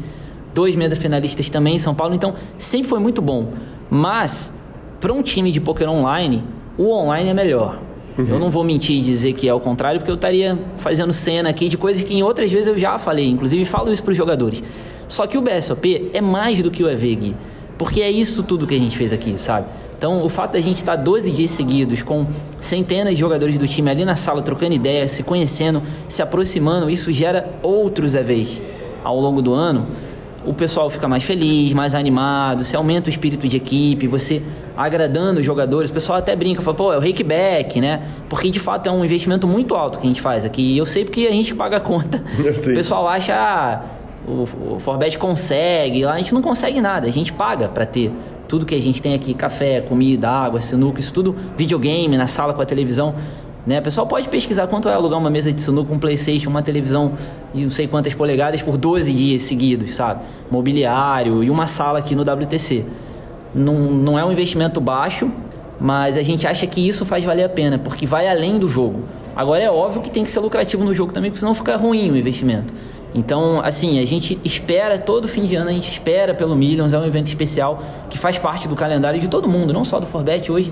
S7: Dois mesa finalistas também em São Paulo, então sempre foi muito bom. Mas, para um time de poker online, o online é melhor. Uhum. Eu não vou mentir e dizer que é o contrário, porque eu estaria fazendo cena aqui de coisas que em outras vezes eu já falei, inclusive falo isso para os jogadores. Só que o BSOP é mais do que o EVG, porque é isso tudo que a gente fez aqui, sabe? Então, o fato da gente estar 12 dias seguidos com centenas de jogadores do time ali na sala trocando ideias, se conhecendo, se aproximando, isso gera outros EVs ao longo do ano o pessoal fica mais feliz, mais animado, você aumenta o espírito de equipe, você agradando os jogadores, o pessoal até brinca, fala, pô, é o rakeback, né? Porque de fato é um investimento muito alto que a gente faz aqui. E eu sei porque a gente paga a conta. O pessoal acha, ah, o, o Forbet consegue, lá a gente não consegue nada, a gente paga para ter tudo que a gente tem aqui, café, comida, água, sinuca, isso tudo, videogame na sala com a televisão. Né? O pessoal pode pesquisar quanto é alugar uma mesa de sinuca, um Playstation, uma televisão de não sei quantas polegadas por 12 dias seguidos, sabe? Mobiliário e uma sala aqui no WTC. Não, não é um investimento baixo, mas a gente acha que isso faz valer a pena, porque vai além do jogo. Agora é óbvio que tem que ser lucrativo no jogo também, porque senão fica ruim o investimento. Então, assim, a gente espera todo fim de ano, a gente espera pelo Millions, é um evento especial que faz parte do calendário de todo mundo, não só do Forbet hoje.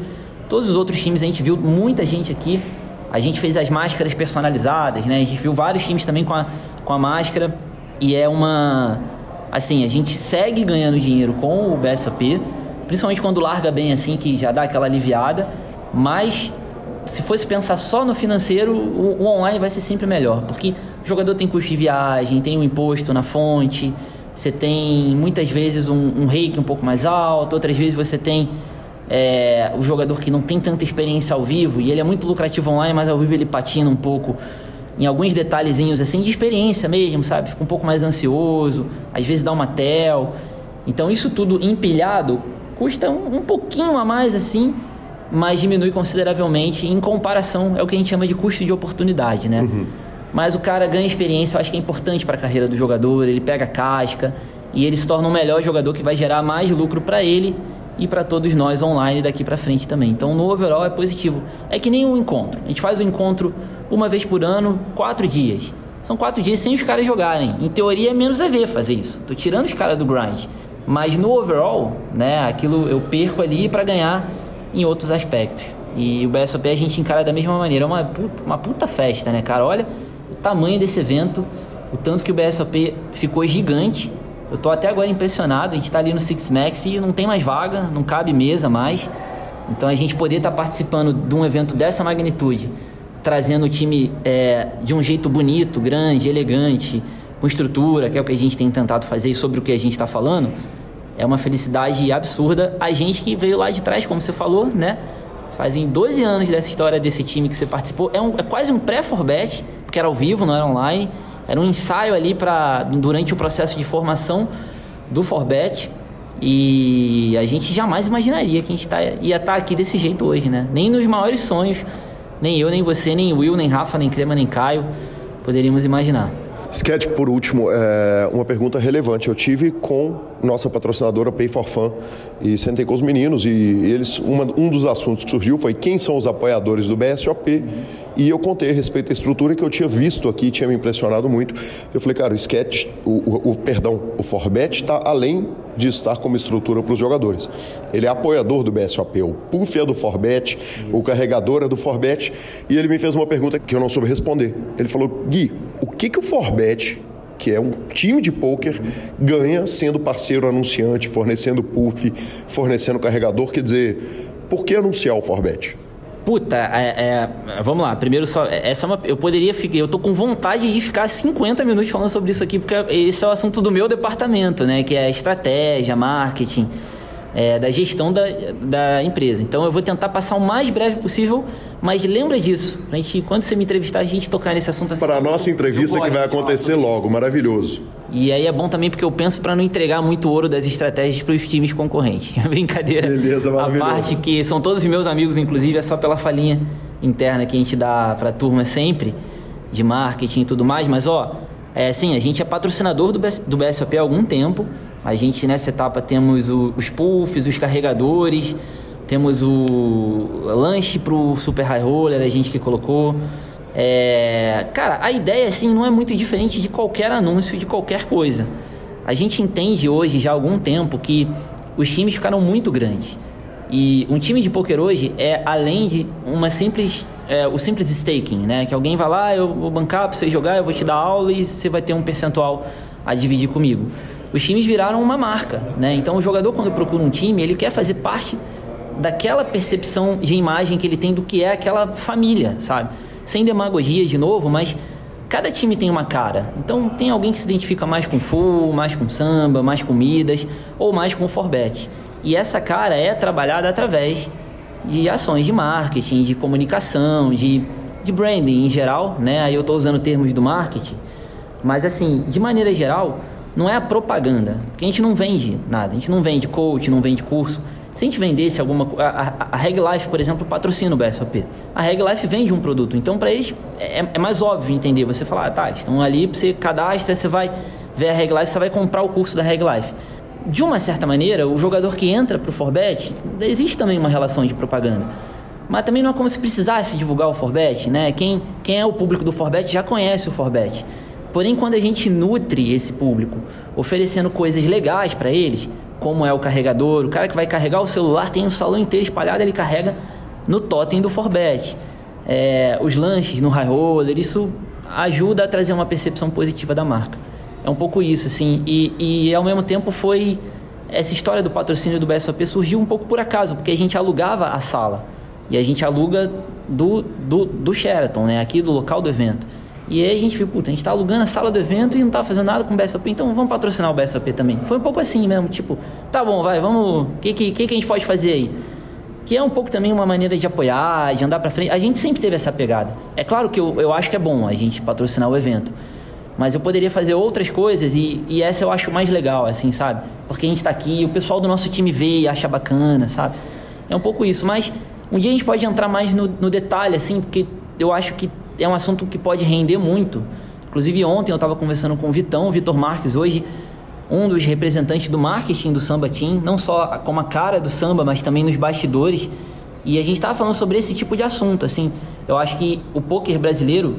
S7: Todos os outros times a gente viu muita gente aqui a gente fez as máscaras personalizadas, né? A gente viu vários times também com a, com a máscara. E é uma. Assim, a gente segue ganhando dinheiro com o BSOP, principalmente quando larga bem assim, que já dá aquela aliviada. Mas se fosse pensar só no financeiro, o, online vai ser sempre melhor, porque o jogador tem custo de viagem, tem um imposto na fonte, você tem muitas vezes um, um rake um pouco mais alto, outras vezes você tem é, o jogador que não tem tanta experiência ao vivo e ele é muito lucrativo online, mas ao vivo ele patina um pouco em alguns detalhezinhos assim de experiência mesmo, sabe? Fica um pouco mais ansioso, às vezes dá uma tel. Então isso tudo empilhado custa um, um pouquinho a mais assim, mas diminui consideravelmente em comparação, é o que a gente chama de custo de oportunidade, né? Uhum. Mas o cara ganha experiência, eu acho que é importante para a carreira do jogador, ele pega casca e ele se torna um melhor jogador que vai gerar mais lucro para ele e para todos nós online daqui para frente também. Então, no overall é positivo. É que nem um encontro. A gente faz um encontro uma vez por ano, quatro dias. São quatro dias sem os caras jogarem. Em teoria é menos EV fazer isso. Tô tirando os caras do grind. Mas no overall, né, aquilo eu perco ali para ganhar em outros aspectos. E o BSOP a gente encara da mesma maneira. É uma, uma puta festa, né, cara? Olha o tamanho desse evento, o tanto que o BSOP ficou gigante eu tô até agora impressionado, a gente está ali no Six Max e não tem mais vaga, não cabe mesa mais. Então a gente poder estar tá participando de um evento dessa magnitude, trazendo o time é, de um jeito bonito, grande, elegante, com estrutura, que é o que a gente tem tentado fazer e sobre o que a gente está falando, é uma felicidade absurda. A gente que veio lá de trás, como você falou, né? Fazem 12 anos dessa história desse time que você participou. É, um, é quase um pré-Forbet, porque era ao vivo, não era online. Era um ensaio ali para durante o processo de formação do Forbet. E a gente jamais imaginaria que a gente tá, ia estar tá aqui desse jeito hoje, né? Nem nos maiores sonhos, nem eu, nem você, nem Will, nem Rafa, nem Crema, nem Caio poderíamos imaginar.
S1: Sketch, por último, é uma pergunta relevante. Eu tive com nossa patrocinadora Pay for Fun e sentei com os meninos e eles uma, um dos assuntos que surgiu foi quem são os apoiadores do BSOP e eu contei a respeito da estrutura que eu tinha visto aqui, tinha me impressionado muito. Eu falei, cara, o Sketch, o, o, o perdão, o Forbet está além de estar como estrutura para os jogadores. Ele é apoiador do BSOP, o Puff é do Forbet, o carregador é do Forbet, e ele me fez uma pergunta que eu não soube responder. Ele falou, Gui, o que, que o Forbet que é um time de poker, ganha sendo parceiro anunciante, fornecendo puff, fornecendo carregador. Quer dizer, por que anunciar o Forbet?
S7: Puta, é, é, vamos lá. Primeiro, só, essa é uma, eu poderia ficar. Eu tô com vontade de ficar 50 minutos falando sobre isso aqui, porque esse é o assunto do meu departamento, né? Que é estratégia, marketing. É, da gestão da, da empresa. Então eu vou tentar passar o mais breve possível, mas lembra disso. Pra gente, quando você me entrevistar, a gente tocar nesse assunto assim.
S1: Para a nossa entrevista que vai acontecer logo, maravilhoso.
S7: E aí é bom também porque eu penso para não entregar muito ouro das estratégias para os times concorrentes. Brincadeira.
S1: Beleza, maravilhoso.
S7: A parte que são todos meus amigos, inclusive, é só pela falinha interna que a gente dá para a turma sempre, de marketing e tudo mais. Mas, ó, é assim, a gente é patrocinador do, BS, do BSOP há algum tempo. A gente nessa etapa temos o, os puffs, os carregadores, temos o lanche pro Super High Roller, a gente que colocou. É, cara, a ideia assim não é muito diferente de qualquer anúncio de qualquer coisa. A gente entende hoje já há algum tempo que os times ficaram muito grandes. E um time de poker hoje é além de uma simples é, o simples staking, né? Que alguém vai lá, eu vou bancar para você jogar, eu vou te dar aula e você vai ter um percentual a dividir comigo os times viraram uma marca, né? Então o jogador quando procura um time, ele quer fazer parte daquela percepção de imagem que ele tem do que é aquela família, sabe? Sem demagogia de novo, mas cada time tem uma cara. Então tem alguém que se identifica mais com full, mais com samba, mais com Midas ou mais com Forbet. E essa cara é trabalhada através de ações de marketing, de comunicação, de, de branding em geral, né? Aí eu estou usando termos do marketing, mas assim, de maneira geral, não é a propaganda, porque a gente não vende nada, a gente não vende coach, não vende curso. Se a gente vendesse alguma coisa. A, a Reg Life, por exemplo, patrocina o BSOP. A Reg Life vende um produto. Então, para eles, é, é, mais óbvio entender. Você falar, ah, tá, estão ali, você cadastra, você vai ver a Reg Life, você vai comprar o curso da Reg Life. De uma certa maneira, o jogador que entra para o Forbet, existe também uma relação de propaganda. Mas também não é como se precisasse divulgar o Forbet, né? Quem, quem é o público do Forbet já conhece o Forbet. Porém, quando a gente nutre esse público, oferecendo coisas legais para eles, como é o carregador, o cara que vai carregar o celular tem um salão inteiro espalhado, ele carrega no totem do Forbet. É, os lanches no high roller, isso ajuda a trazer uma percepção positiva da marca. É um pouco isso, assim, e, e ao mesmo tempo foi essa história do patrocínio do BSOP surgiu um pouco por acaso, porque a gente alugava a sala e a gente aluga do, do, do Sheraton, né, aqui do local do evento. E aí a gente viu, puta, a gente tá alugando a sala do evento e não tá fazendo nada com o BSOP, então vamos patrocinar o BSOP também. Foi um pouco assim mesmo, tipo, tá bom, vai, vamos, o que, que, que, a gente pode fazer aí? Que é um pouco também uma maneira de apoiar, de andar para frente. A gente sempre teve essa pegada. É claro que eu, eu acho que é bom a gente patrocinar o evento. Mas eu poderia fazer outras coisas e, e essa eu acho mais legal, assim, sabe? Porque a gente tá aqui, o pessoal do nosso time vê e acha bacana, sabe? É um pouco isso. Mas um dia a gente pode entrar mais no, no detalhe, assim, porque eu acho que é um assunto que pode render muito. Inclusive ontem eu estava conversando com o Vitão, o Vitor Marques, hoje um dos representantes do marketing do Samba Team, não só como a cara do samba, mas também nos bastidores. E a gente estava falando sobre esse tipo de assunto, assim. Eu acho que o poker brasileiro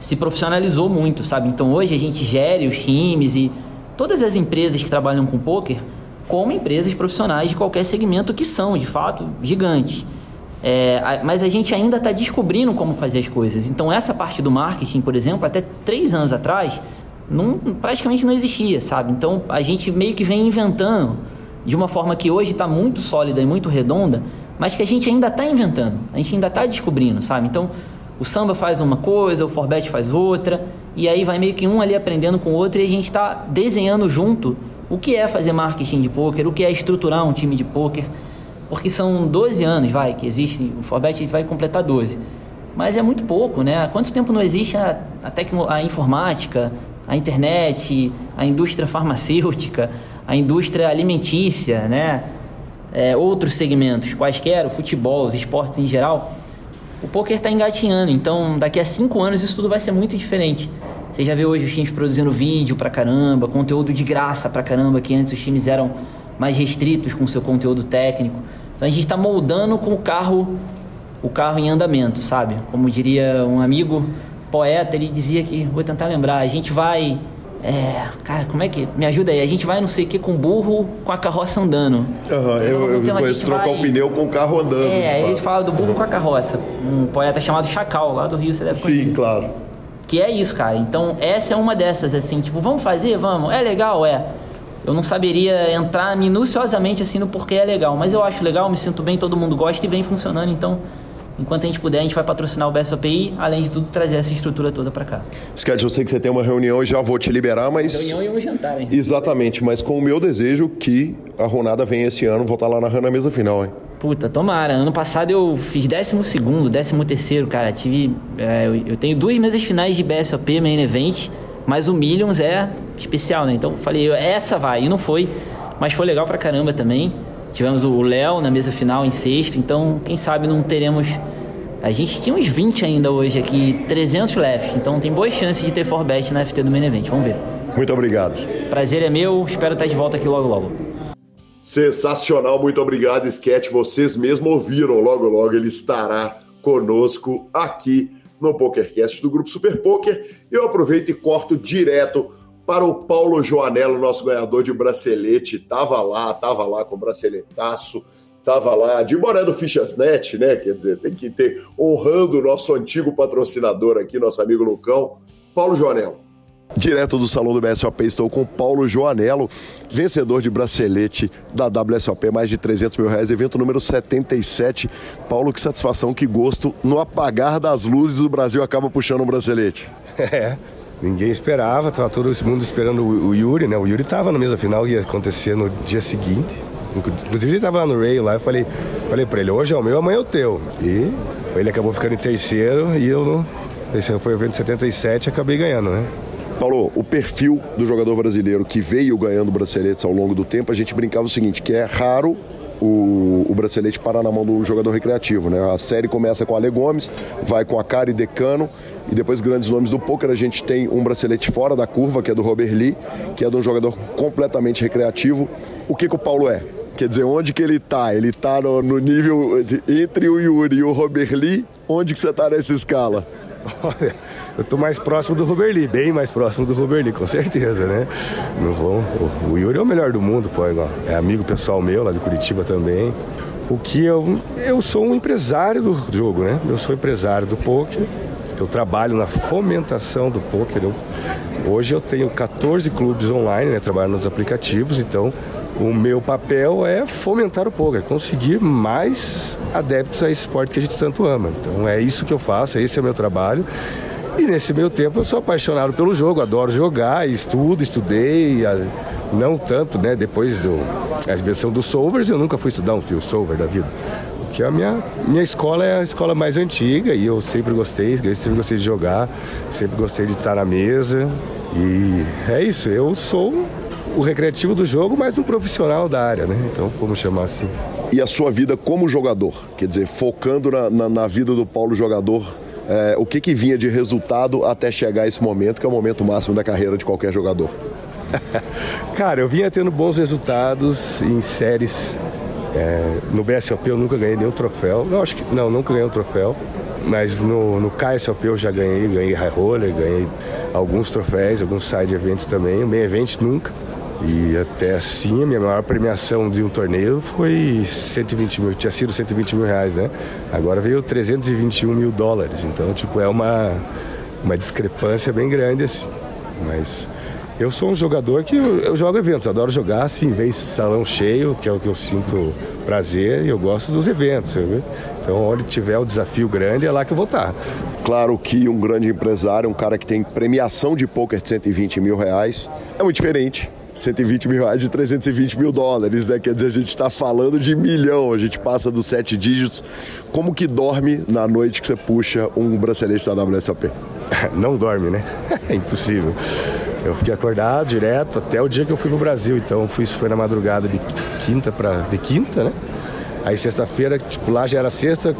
S7: se profissionalizou muito, sabe? Então hoje a gente gere os times e todas as empresas que trabalham com poker como empresas profissionais de qualquer segmento que são, de fato, gigantes. É, mas a gente ainda está descobrindo como fazer as coisas. Então, essa parte do marketing, por exemplo, até três anos atrás, não, praticamente não existia, sabe? Então, a gente meio que vem inventando de uma forma que hoje está muito sólida e muito redonda, mas que a gente ainda está inventando, a gente ainda está descobrindo, sabe? Então, o samba faz uma coisa, o Forbet faz outra, e aí vai meio que um ali aprendendo com o outro e a gente está desenhando junto o que é fazer marketing de poker, o que é estruturar um time de poker porque são 12 anos, vai, que existe, o Forbet vai completar 12. Mas é muito pouco, né? Há quanto tempo não existe a, a, tecno, a informática, a internet, a indústria farmacêutica, a indústria alimentícia, né? É, outros segmentos, quaisquer, o futebol, os esportes em geral, o poker está engatinhando. Então, daqui a cinco anos isso tudo vai ser muito diferente. Você já vê hoje os times produzindo vídeo pra caramba, conteúdo de graça pra caramba, que antes os times eram mais restritos com seu conteúdo técnico. Então a gente está moldando com o carro, o carro em andamento, sabe? Como diria um amigo poeta, ele dizia que, vou tentar lembrar, a gente vai. É, cara, como é que. Me ajuda aí, a gente vai não sei o que com burro com a carroça andando.
S1: Uhum, eu, eu então, conheço trocar vai... o pneu com o carro andando.
S7: É, ele fala do burro com a carroça. Um poeta chamado Chacal, lá do Rio, você deve conhecer.
S1: Sim, claro.
S7: Que é isso, cara. Então, essa é uma dessas, assim, tipo, vamos fazer? Vamos. É legal, é. Eu não saberia entrar minuciosamente assim no porquê é legal, mas eu acho legal, me sinto bem, todo mundo gosta e vem funcionando, então enquanto a gente puder, a gente vai patrocinar o BSOPI, além de tudo, trazer essa estrutura toda para cá.
S1: Sketch, eu sei que você tem uma reunião e já vou te liberar, mas.
S7: Reunião e um jantar, hein?
S1: Exatamente, mas com o meu desejo que a Ronada venha esse ano, vou estar lá narrando a mesa final, hein?
S7: Puta, tomara. Ano passado eu fiz 12 décimo terceiro, cara. Tive. É, eu, eu tenho duas mesas finais de BSOP, Main Event, mas o Millions é especial, né? Então falei, essa vai. E não foi, mas foi legal pra caramba também. Tivemos o Léo na mesa final em sexto, então quem sabe não teremos. A gente tinha uns 20 ainda hoje aqui, 300 left, então tem boas chances de ter forbet na FT do Main Event. Vamos ver.
S1: Muito obrigado.
S7: Prazer é meu, espero estar de volta aqui logo logo.
S1: Sensacional, muito obrigado, Sketch. Vocês mesmo ouviram, logo logo ele estará conosco aqui no PokerCast do Grupo Super Poker. Eu aproveito e corto direto para o Paulo Joanello, nosso ganhador de bracelete. Tava lá, tava lá com o braceletaço, tava lá de boné do Fichasnet, né? Quer dizer, tem que ter honrando o nosso antigo patrocinador aqui, nosso amigo Lucão. Paulo Joanello. Direto do salão do BSOP, estou com Paulo Joanello, vencedor de bracelete da WSOP, mais de 300 mil reais, evento número 77. Paulo, que satisfação, que gosto. No apagar das luzes, o Brasil acaba puxando um bracelete.
S8: É, Ninguém esperava, estava todo mundo esperando o, Yuri, né? O Yuri estava na mesa final, ia acontecer no dia seguinte. Inclusive ele estava lá no Ray lá, eu falei, falei para ele, hoje é o meu, amanhã é o teu. E ele acabou ficando em terceiro e eu, esse foi o evento 77, acabei ganhando, né?
S1: Paulo, o perfil do jogador brasileiro que veio ganhando braceletes ao longo do tempo, a gente brincava o seguinte, que é raro o, o bracelete parar na mão do jogador recreativo, né? A série começa com Ale Gomes, vai com a Cari Decano e depois grandes nomes do poker. A gente tem um bracelete fora da curva, que é do Robert Lee, que é de um jogador completamente recreativo. O que, que o Paulo é? Quer dizer, onde que ele tá? Ele tá no, no nível entre o Yuri e o Robert Lee? Onde que você tá nessa escala?
S8: Olha, eu tô mais próximo do Robert Lee, bem mais próximo do Robert Lee, com certeza, né? Não vou, o, o Yuri é o melhor do mundo, pô, é amigo pessoal meu lá de Curitiba também. O que eu, eu sou um empresário do jogo, né? Eu sou empresário do poker eu trabalho na fomentação do poker. Eu, hoje eu tenho 14 clubes online, né, trabalho nos aplicativos, então o meu papel é fomentar o poker, conseguir mais adeptos a esse esporte que a gente tanto ama. Então é isso que eu faço, esse é o meu trabalho. E nesse meio tempo eu sou apaixonado pelo jogo, adoro jogar, estudo, estudei, não tanto, né? Depois do a versão dos solvers, eu nunca fui estudar um fio solver da vida que a minha, minha escola é a escola mais antiga e eu sempre gostei, eu sempre gostei de jogar, sempre gostei de estar na mesa. E é isso, eu sou o recreativo do jogo, mas um profissional da área, né? Então, como chamar assim.
S1: E a sua vida como jogador? Quer dizer, focando na, na, na vida do Paulo jogador, é, o que, que vinha de resultado até chegar a esse momento, que é o momento máximo da carreira de qualquer jogador?
S8: Cara, eu vinha tendo bons resultados em séries é, no BSOP eu nunca ganhei nenhum troféu. Não, acho que não, nunca ganhei um troféu. Mas no, no KSOP eu já ganhei, ganhei high roller, ganhei alguns troféus, alguns side events também. Main event nunca. E até assim, a minha maior premiação de um torneio foi 120 mil, tinha sido 120 mil reais, né? Agora veio 321 mil dólares. Então, tipo, é uma, uma discrepância bem grande, assim. Mas eu sou um jogador que eu, eu jogo eventos, adoro jogar, assim, vem salão cheio, que é o que eu sinto prazer, e eu gosto dos eventos. Sabe? Então, onde tiver o desafio grande, é lá que eu vou estar.
S1: Claro que um grande empresário, um cara que tem premiação de poker de 120 mil reais, é muito diferente 120 mil reais de 320 mil dólares, né? Quer dizer, a gente está falando de milhão, a gente passa dos sete dígitos. Como que dorme na noite que você puxa um bracelete da WSOP?
S8: Não dorme, né? É impossível. Eu fiquei acordado direto até o dia que eu fui pro Brasil. Então fui, foi na madrugada de quinta para de quinta, né? Aí sexta-feira, tipo, lá já era sexta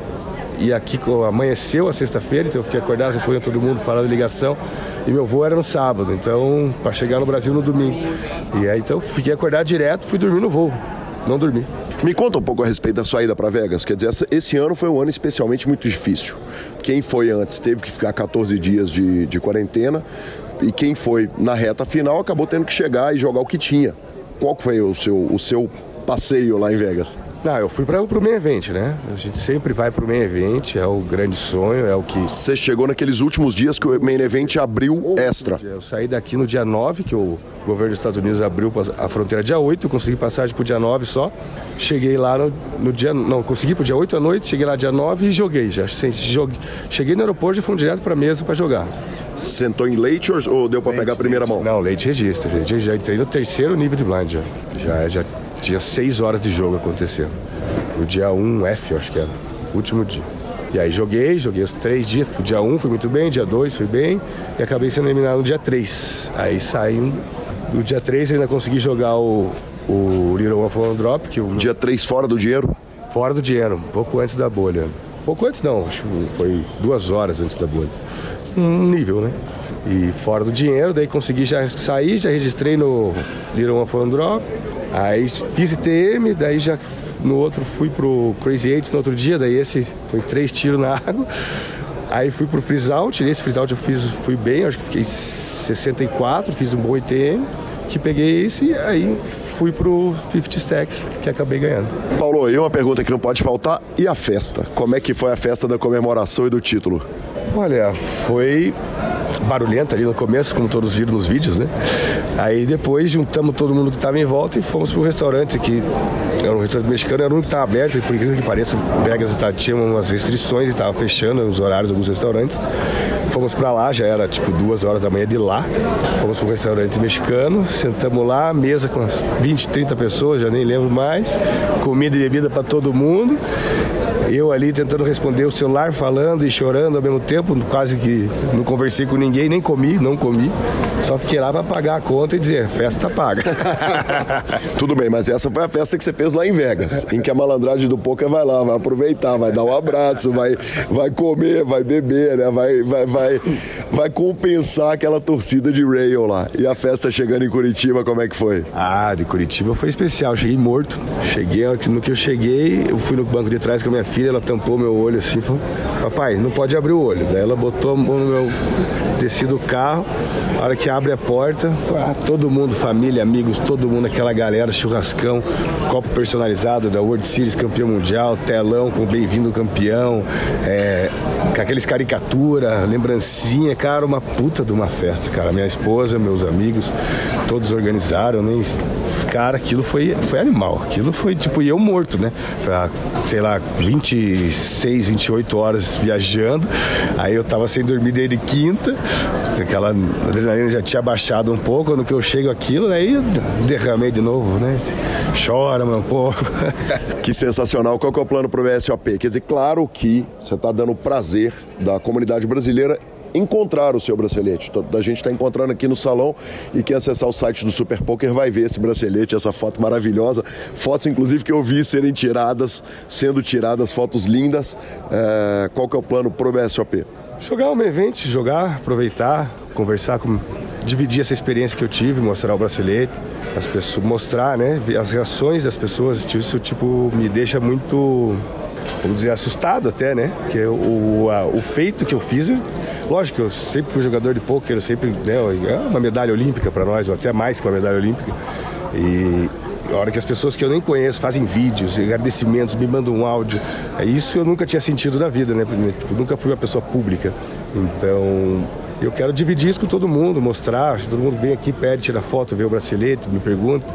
S8: e aqui amanheceu a sexta-feira, então eu fiquei acordado, respondendo todo mundo, falando ligação. E meu voo era no sábado, então para chegar no Brasil no domingo. E aí então fiquei acordado direto, fui dormir no voo. Não dormi.
S1: Me conta um pouco a respeito da sua ida para Vegas. Quer dizer, esse ano foi um ano especialmente muito difícil. Quem foi antes teve que ficar 14 dias de, de quarentena e quem foi na reta final acabou tendo que chegar e jogar o que tinha. Qual foi o seu, o seu passeio lá em Vegas?
S8: Não, eu fui para o main event, né? A gente sempre vai para o main event, é o grande sonho, é o que...
S1: Você chegou naqueles últimos dias que o main event abriu extra.
S8: Eu saí daqui no dia 9, que o governo dos Estados Unidos abriu a fronteira dia 8, eu consegui passagem pro dia 9 só. Cheguei lá no, no dia... Não, consegui pro dia 8 à noite, cheguei lá dia 9 e joguei já. Cheguei no aeroporto e fui direto para mesa para jogar.
S1: Sentou em leite ou deu para pegar a primeira
S8: leite.
S1: mão?
S8: Não, leite registra. Já entrei no terceiro nível de blind já. Já, já tinha seis horas de jogo acontecendo. No dia 1 F, eu acho que era. Último dia. E aí joguei, joguei os três dias. O dia 1 fui muito bem, dia 2 fui bem. E acabei sendo eliminado no dia 3. Aí saí. No dia 3 ainda consegui jogar o, o Little One One Drop. Que o...
S1: Dia 3 fora do dinheiro?
S8: Fora do dinheiro, um pouco antes da bolha. Pouco antes não, acho que foi duas horas antes da bolha. Um nível, né? E fora do dinheiro, daí consegui já sair, já registrei no Little One One Drop. Aí fiz ITM, daí já no outro fui pro Crazy Eights no outro dia, daí esse foi três tiros na água. Aí fui pro freeze out, nesse freeze out eu fiz, fui bem, acho que fiquei 64, fiz um bom ITM, que peguei esse e aí fui pro 50 stack, que acabei ganhando.
S1: Paulo, e uma pergunta que não pode faltar, e a festa? Como é que foi a festa da comemoração e do título?
S8: Olha, foi barulhenta ali no começo, como todos viram nos vídeos, né? Aí depois juntamos todo mundo que estava em volta e fomos para o restaurante, que era um restaurante mexicano, era um que estava aberto, por incrível que pareça, Vegas tá, tinha umas restrições e estava fechando os horários de alguns restaurantes. Fomos para lá, já era tipo duas horas da manhã de lá. Fomos para um restaurante mexicano, sentamos lá, mesa com umas 20, 30 pessoas, já nem lembro mais. Comida e bebida para todo mundo. Eu ali tentando responder o celular, falando e chorando ao mesmo tempo, quase que não conversei com ninguém, nem comi, não comi. Só fiquei lá para pagar a conta e dizer, festa paga.
S1: Tudo bem, mas essa foi a festa que você fez lá em Vegas, em que a malandragem do poker vai lá, vai aproveitar, vai dar um abraço, vai, vai comer, vai beber, né? vai, vai, vai, vai compensar aquela torcida de rail lá. E a festa chegando em Curitiba, como é que foi?
S8: Ah, de Curitiba foi especial. Cheguei morto. Cheguei, no que eu cheguei, eu fui no banco de trás com a minha filha filha, ela tampou meu olho assim, falou, papai, não pode abrir o olho. Daí ela botou a mão no meu tecido do carro, a hora que abre a porta, todo mundo, família, amigos, todo mundo, aquela galera, churrascão, copo personalizado da World Series, campeão mundial, telão com bem-vindo campeão, é, com aqueles caricatura, lembrancinha, cara, uma puta de uma festa, cara. Minha esposa, meus amigos, todos organizaram, nem cara, aquilo foi, foi animal. Aquilo foi tipo, eu morto, né? Pra, sei lá, 26, 28 horas viajando. Aí eu tava sem dormir desde quinta. Aquela adrenalina já tinha baixado um pouco. No que eu chego aquilo, aí derramei de novo, né? Chora, meu pouco.
S1: que sensacional. Qual que é o plano pro VSOP? Quer dizer, claro que você está dando prazer da comunidade brasileira encontrar o seu bracelete. A gente está encontrando aqui no salão e quem acessar o site do Super Poker vai ver esse bracelete, essa foto maravilhosa. Fotos, inclusive, que eu vi serem tiradas, sendo tiradas, fotos lindas. É, qual que é o plano pro BSOP?
S8: Jogar um evento, jogar, aproveitar, conversar com. dividir essa experiência que eu tive, mostrar o bracelete, as pessoas, mostrar, né? As reações das pessoas, isso tipo me deixa muito vamos dizer, assustado até, né? Que o, a, o feito que eu fiz Lógico que eu sempre fui jogador de pôquer, sempre, né, é uma medalha olímpica para nós, ou até mais que uma medalha olímpica. E a hora que as pessoas que eu nem conheço fazem vídeos, agradecimentos, me mandam um áudio, é isso eu nunca tinha sentido na vida, né? Eu nunca fui uma pessoa pública. Então, eu quero dividir isso com todo mundo, mostrar, todo mundo vem aqui, pede, tira foto, vê o bracelete, me pergunta.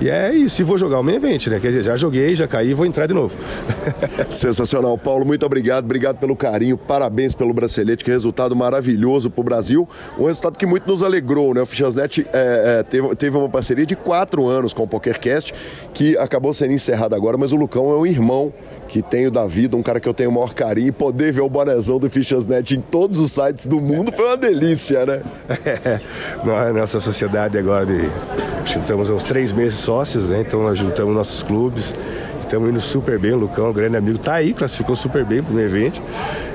S8: E é isso, e vou jogar o main event, né? Quer dizer, já joguei, já caí, vou entrar de novo.
S1: Sensacional. Paulo, muito obrigado, obrigado pelo carinho, parabéns pelo bracelete, que resultado maravilhoso para o Brasil. Um resultado que muito nos alegrou, né? O Fichasnet é, é, teve, teve uma parceria de quatro anos com o PokerCast, que acabou sendo encerrada agora, mas o Lucão é um irmão que tenho da vida, um cara que eu tenho o maior carinho, e poder ver o bonezão do Fichasnet em todos os sites do mundo foi uma delícia, né?
S8: É, nossa sociedade agora de. Acho que estamos uns três meses sócios, né? Então nós juntamos nossos clubes. Estamos indo super bem, o Lucão, um grande amigo, tá aí, classificou super bem pro meu evento.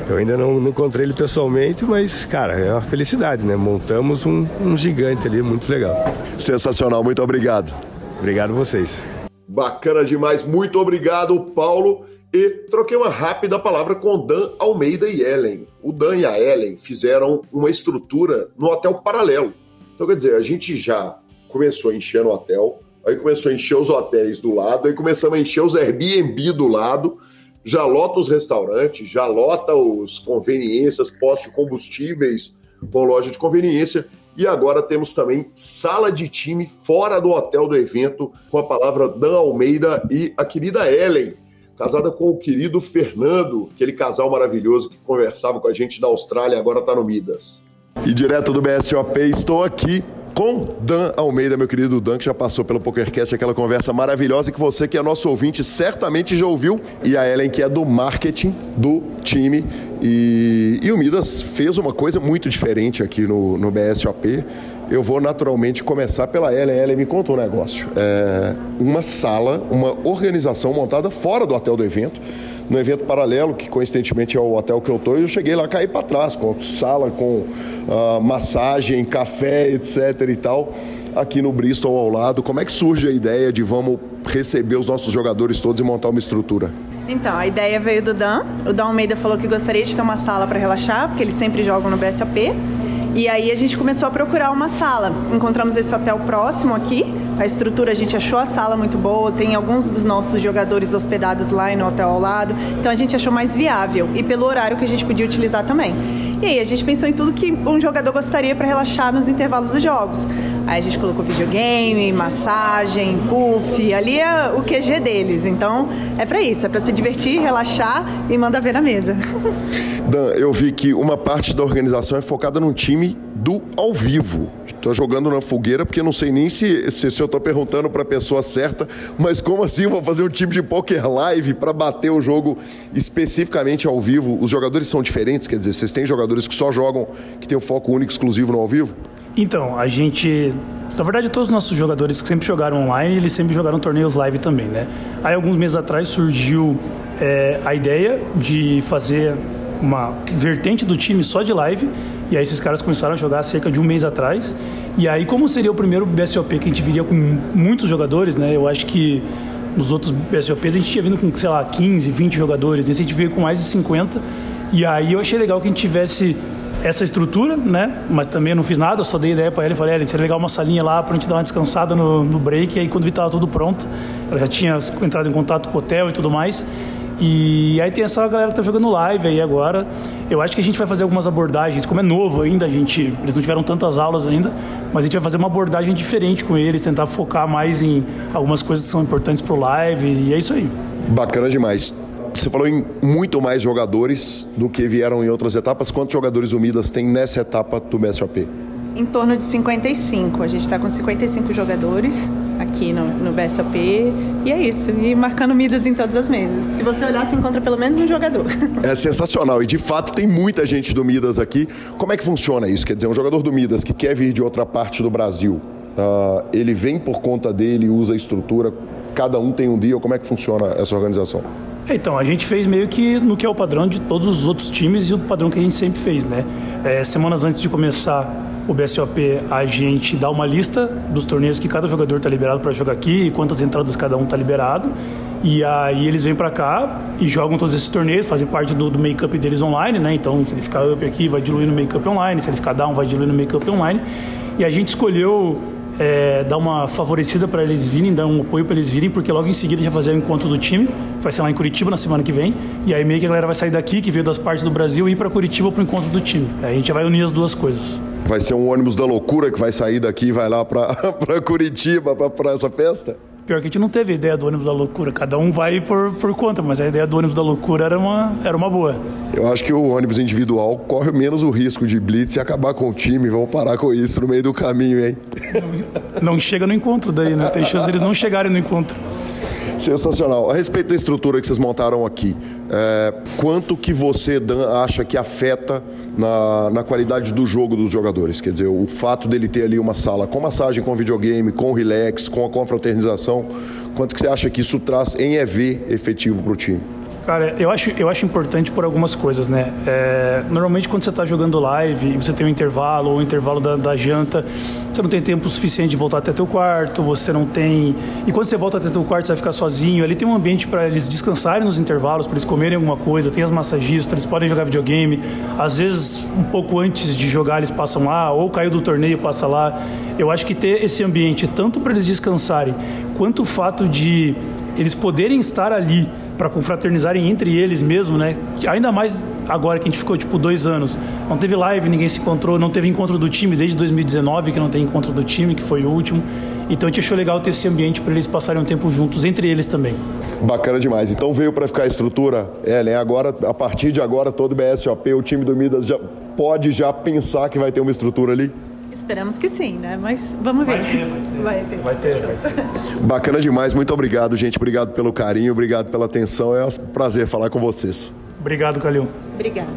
S8: Eu ainda não, não, encontrei ele pessoalmente, mas, cara, é uma felicidade, né? Montamos um, um gigante ali, muito legal.
S1: Sensacional, muito obrigado.
S8: Obrigado a vocês.
S1: Bacana demais, muito obrigado, Paulo. E troquei uma rápida palavra com Dan Almeida e Ellen. O Dan e a Ellen fizeram uma estrutura no hotel paralelo. Então, quer dizer, a gente já começou enchendo o hotel,
S9: aí começou a encher os hotéis do lado, aí começamos a encher os Airbnb do lado, já lota os restaurantes, já lota os conveniências, postos de combustíveis com loja de conveniência. E agora temos também sala de time fora do hotel do evento, com a palavra Dan Almeida e a querida Ellen, casada com o querido Fernando, aquele casal maravilhoso que conversava com a gente da Austrália agora está no Midas.
S1: E direto do BSOP, estou aqui com Dan Almeida, meu querido Dan, que já passou pelo PokerCast, aquela conversa maravilhosa que você, que é nosso ouvinte, certamente já ouviu, e a Ellen, que é do marketing do time. E, e o Midas fez uma coisa muito diferente aqui no, no BSOP. Eu vou naturalmente começar pela Ellen. Ellen me contou um negócio. É uma sala, uma organização montada fora do hotel do evento no evento paralelo, que coincidentemente é o hotel que eu estou, e eu cheguei lá, caí para trás, com sala, com uh, massagem, café, etc e tal, aqui no Bristol ao lado. Como é que surge a ideia de vamos receber os nossos jogadores todos e montar uma estrutura?
S10: Então, a ideia veio do Dan. O Dan Almeida falou que gostaria de ter uma sala para relaxar, porque eles sempre jogam no BSAP. E aí a gente começou a procurar uma sala. Encontramos esse hotel próximo aqui, a estrutura, a gente achou a sala muito boa, tem alguns dos nossos jogadores hospedados lá no hotel ao lado, então a gente achou mais viável e pelo horário que a gente podia utilizar também. E aí a gente pensou em tudo que um jogador gostaria para relaxar nos intervalos dos jogos. Aí a gente colocou videogame, massagem, puff, ali é o QG deles. Então é para isso, é para se divertir, relaxar e mandar ver na mesa.
S1: Dan, eu vi que uma parte da organização é focada num time do ao vivo. Estou jogando na fogueira porque não sei nem se, se, se eu estou perguntando para a pessoa certa, mas como assim eu vou fazer um time de poker live para bater o jogo especificamente ao vivo? Os jogadores são diferentes, quer dizer, vocês têm jogadores que só jogam, que tem o um foco único exclusivo no ao vivo?
S11: Então, a gente na verdade, todos os nossos jogadores que sempre jogaram online, eles sempre jogaram torneios live também, né? Aí, alguns meses atrás, surgiu é, a ideia de fazer uma vertente do time só de live. E aí esses caras começaram a jogar cerca de um mês atrás. E aí, como seria o primeiro BSOP que a gente viria com muitos jogadores, né? Eu acho que nos outros BSOPs a gente tinha vindo com, sei lá, 15, 20 jogadores. Esse a gente veio com mais de 50. E aí eu achei legal que a gente tivesse essa estrutura, né? Mas também não fiz nada, só dei ideia para ele. Falei, ele seria legal uma salinha lá para a gente dar uma descansada no, no break. E aí, quando vi estava tudo pronto, eu já tinha entrado em contato com o hotel e tudo mais. E aí tem essa galera que tá jogando live aí agora. Eu acho que a gente vai fazer algumas abordagens, como é novo ainda, a gente, eles não tiveram tantas aulas ainda, mas a gente vai fazer uma abordagem diferente com eles, tentar focar mais em algumas coisas que são importantes pro live, e é isso aí.
S1: Bacana demais. Você falou em muito mais jogadores do que vieram em outras etapas. Quantos jogadores Midas tem nessa etapa do BSOP?
S10: Em torno de 55. A gente está com 55 jogadores aqui no, no BSOP. E é isso. E marcando Midas em todas as mesas. Se você olhar, você encontra pelo menos um jogador.
S1: É sensacional. E de fato tem muita gente do Midas aqui. Como é que funciona isso? Quer dizer, um jogador do Midas que quer vir de outra parte do Brasil, uh, ele vem por conta dele, usa a estrutura, cada um tem um dia. Como é que funciona essa organização?
S11: Então, a gente fez meio que no que é o padrão de todos os outros times e o padrão que a gente sempre fez, né? É, semanas antes de começar o BSOP, a gente dá uma lista dos torneios que cada jogador está liberado para jogar aqui e quantas entradas cada um está liberado. E aí eles vêm para cá e jogam todos esses torneios, fazem parte do, do make-up deles online, né? Então, se ele ficar up aqui, vai diluir no make-up online, se ele ficar down, vai diluir no make-up online. E a gente escolheu é, dar uma favorecida para eles virem, dar um apoio para eles virem, porque logo em seguida vai fazer o encontro do time, vai ser lá em Curitiba na semana que vem, e aí meio que a galera vai sair daqui, que veio das partes do Brasil, e ir para Curitiba para o encontro do time. Aí a gente vai unir as duas coisas.
S1: Vai ser um ônibus da loucura que vai sair daqui e vai lá para Curitiba para essa festa?
S11: Pior que a gente não teve ideia do ônibus da loucura, cada um vai por, por conta, mas a ideia do ônibus da loucura era uma, era uma boa.
S1: Eu acho que o ônibus individual corre menos o risco de blitz e acabar com o time. Vamos parar com isso no meio do caminho, hein?
S11: Não, não chega no encontro daí, né? Tem chance deles não chegarem no encontro.
S1: Sensacional. A respeito da estrutura que vocês montaram aqui, é, quanto que você, acha que afeta na, na qualidade do jogo dos jogadores? Quer dizer, o fato dele ter ali uma sala com massagem, com videogame, com relax, com a confraternização, quanto que você acha que isso traz em EV efetivo para o time?
S11: Cara, eu acho, eu acho importante por algumas coisas, né? É, normalmente quando você está jogando live você tem um intervalo ou um intervalo da, da, janta, você não tem tempo suficiente de voltar até teu quarto, você não tem... E quando você volta até teu quarto, você vai ficar sozinho. Ali tem um ambiente para eles descansarem nos intervalos, para eles comerem alguma coisa, tem as massagistas, eles podem jogar videogame. Às vezes, um pouco antes de jogar, eles passam lá, ou caiu do torneio, passa lá. Eu acho que ter esse ambiente, tanto para eles descansarem, quanto o fato de eles poderem estar ali para confraternizarem entre eles mesmo, né? Ainda mais agora que a gente ficou tipo dois anos. Não teve live, ninguém se encontrou, não teve encontro do time desde 2019, que não tem encontro do time, que foi o último. Então a gente achou legal ter esse ambiente para eles passarem um tempo juntos, entre eles também.
S1: Bacana demais. Então veio para ficar a estrutura, Ellen. Agora, a partir de agora, todo BSOP, o time do Midas já pode já pensar que vai ter uma estrutura ali?
S10: Esperamos que sim, né? Mas vamos ver.
S11: Vai ter, vai ter. Vai ter, vai ter.
S1: Bacana demais. Muito obrigado, gente. Obrigado pelo carinho, obrigado pela atenção. É um prazer falar com vocês.
S11: Obrigado, Calil.
S10: Obrigada.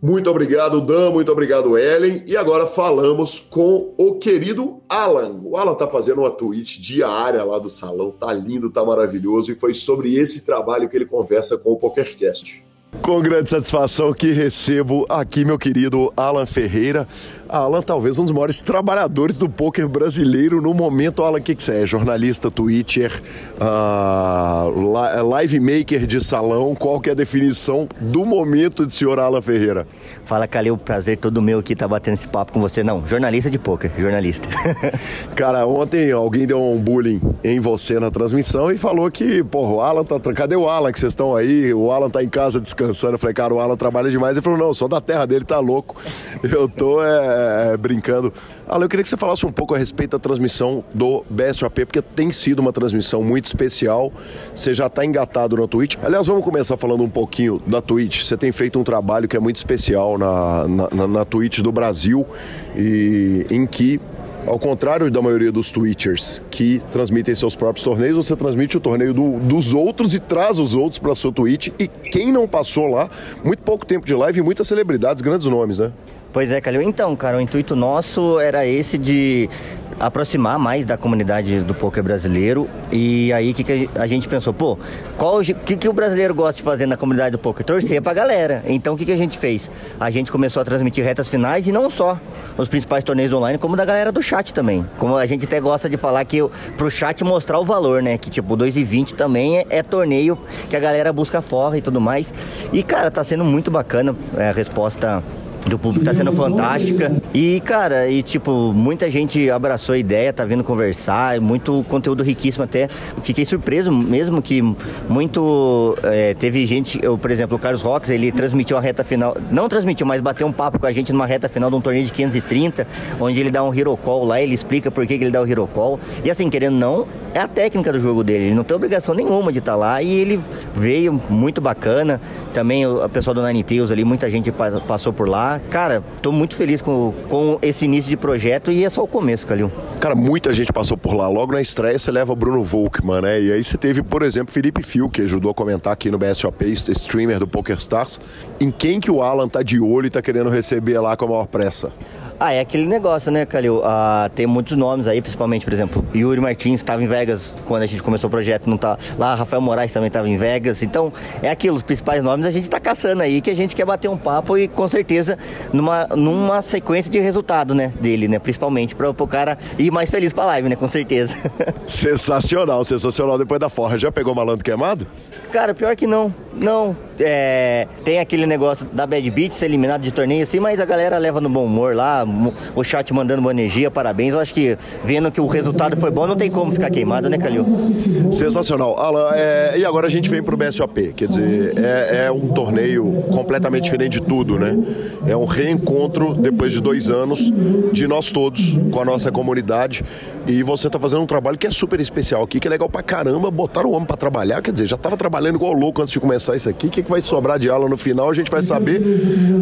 S12: Muito obrigado, Dan. Muito obrigado, Ellen. E agora falamos com o querido Alan. O Alan tá fazendo uma tweet diária lá do salão. Tá lindo, tá maravilhoso. E foi sobre esse trabalho que ele conversa com o PokerCast.
S1: Com grande satisfação que recebo aqui meu querido Alan Ferreira. Alan, talvez um dos maiores trabalhadores do poker brasileiro no momento. Alan, o que, que você é? Jornalista, Twitter, uh, live maker de salão. Qual que é a definição do momento de senhor Alan Ferreira?
S13: Fala, Calil, prazer todo meu aqui estar tá batendo esse papo com você. Não, jornalista de poker, jornalista.
S1: Cara, ontem alguém deu um bullying em você na transmissão e falou que, porra, o Alan tá. Cadê o Alan que vocês estão aí? O Alan tá em casa descansando. Eu falei, cara, o Alan trabalha demais. Ele falou, não, sou da terra dele, tá louco. Eu tô é, é, brincando. Alan, eu queria que você falasse um pouco a respeito da transmissão do BSOP, porque tem sido uma transmissão muito especial. Você já está engatado na Twitch. Aliás, vamos começar falando um pouquinho da Twitch. Você tem feito um trabalho que é muito especial na, na, na, na Twitch do Brasil e em que ao contrário da maioria dos Twitchers que transmitem seus próprios torneios, você transmite o torneio do, dos outros e traz os outros para sua Twitch. E quem não passou lá, muito pouco tempo de live e muitas celebridades, grandes nomes, né?
S13: Pois é, Calil. Então, cara, o intuito nosso era esse de aproximar mais da comunidade do poker brasileiro. E aí que, que a gente pensou, pô, o que, que o brasileiro gosta de fazer na comunidade do poker? Torcer pra galera. Então o que, que a gente fez? A gente começou a transmitir retas finais e não só os principais torneios online, como da galera do chat também. Como a gente até gosta de falar que pro chat mostrar o valor, né? Que tipo, 2,20 também é, é, torneio que a galera busca forra e tudo mais. E cara, tá sendo muito bacana é, a resposta do público tá sendo fantástica. E, cara, e tipo, muita gente abraçou a ideia, tá vindo conversar, muito conteúdo riquíssimo até. Fiquei surpreso mesmo que muito. É, teve gente, eu, por exemplo, o Carlos Rox, ele transmitiu a reta final, não transmitiu, mas bateu um papo com a gente numa reta final de um torneio de 530, onde ele dá um hero call lá, ele explica por que, que ele dá o hero call. E assim, querendo não, é a técnica do jogo dele, ele não tem obrigação nenhuma de estar tá lá e ele veio muito bacana. Também o pessoal do Nine Tails ali, muita gente passou por lá. Cara, tô muito feliz com, com esse início de projeto e é só o começo, Calil.
S1: Cara, muita gente passou por lá. Logo na estreia você leva Bruno Volkman, né? E aí você teve, por exemplo, Felipe Fio, que ajudou a comentar aqui no BSOP, streamer do PokerStars. Em quem que o Alan tá de olho e tá querendo receber lá com a maior pressa?
S13: Ah, é aquele negócio, né, Calil? Ah, tem muitos nomes aí, principalmente, por exemplo, Yuri Martins estava em Vegas quando a gente começou o projeto, não tá lá, Rafael Moraes também estava em Vegas. Então, é aquilo, os principais nomes a gente está caçando aí, que a gente quer bater um papo e com certeza numa, numa sequência de resultado, né, dele, né, principalmente para o cara ir mais feliz para a live, né, com certeza.
S1: Sensacional, sensacional depois da forra. Já pegou malandro queimado?
S13: Cara, pior que não. Não. É, tem aquele negócio da Bad Beat ser eliminado de torneio assim, mas a galera leva no bom humor lá, o chat mandando boa energia, parabéns. Eu acho que vendo que o resultado foi bom, não tem como ficar queimado, né, Calil?
S1: Sensacional. Alan, é, e agora a gente vem pro BSOP, quer dizer, é, é, um torneio completamente diferente de tudo, né? É um reencontro depois de dois anos de nós todos com a nossa comunidade. E você tá fazendo um trabalho que é super especial aqui, que é legal pra caramba, botar o homem pra trabalhar, quer dizer, já tava trabalhando igual louco antes de começar isso aqui. O que, que vai sobrar de aula no final, a gente vai saber.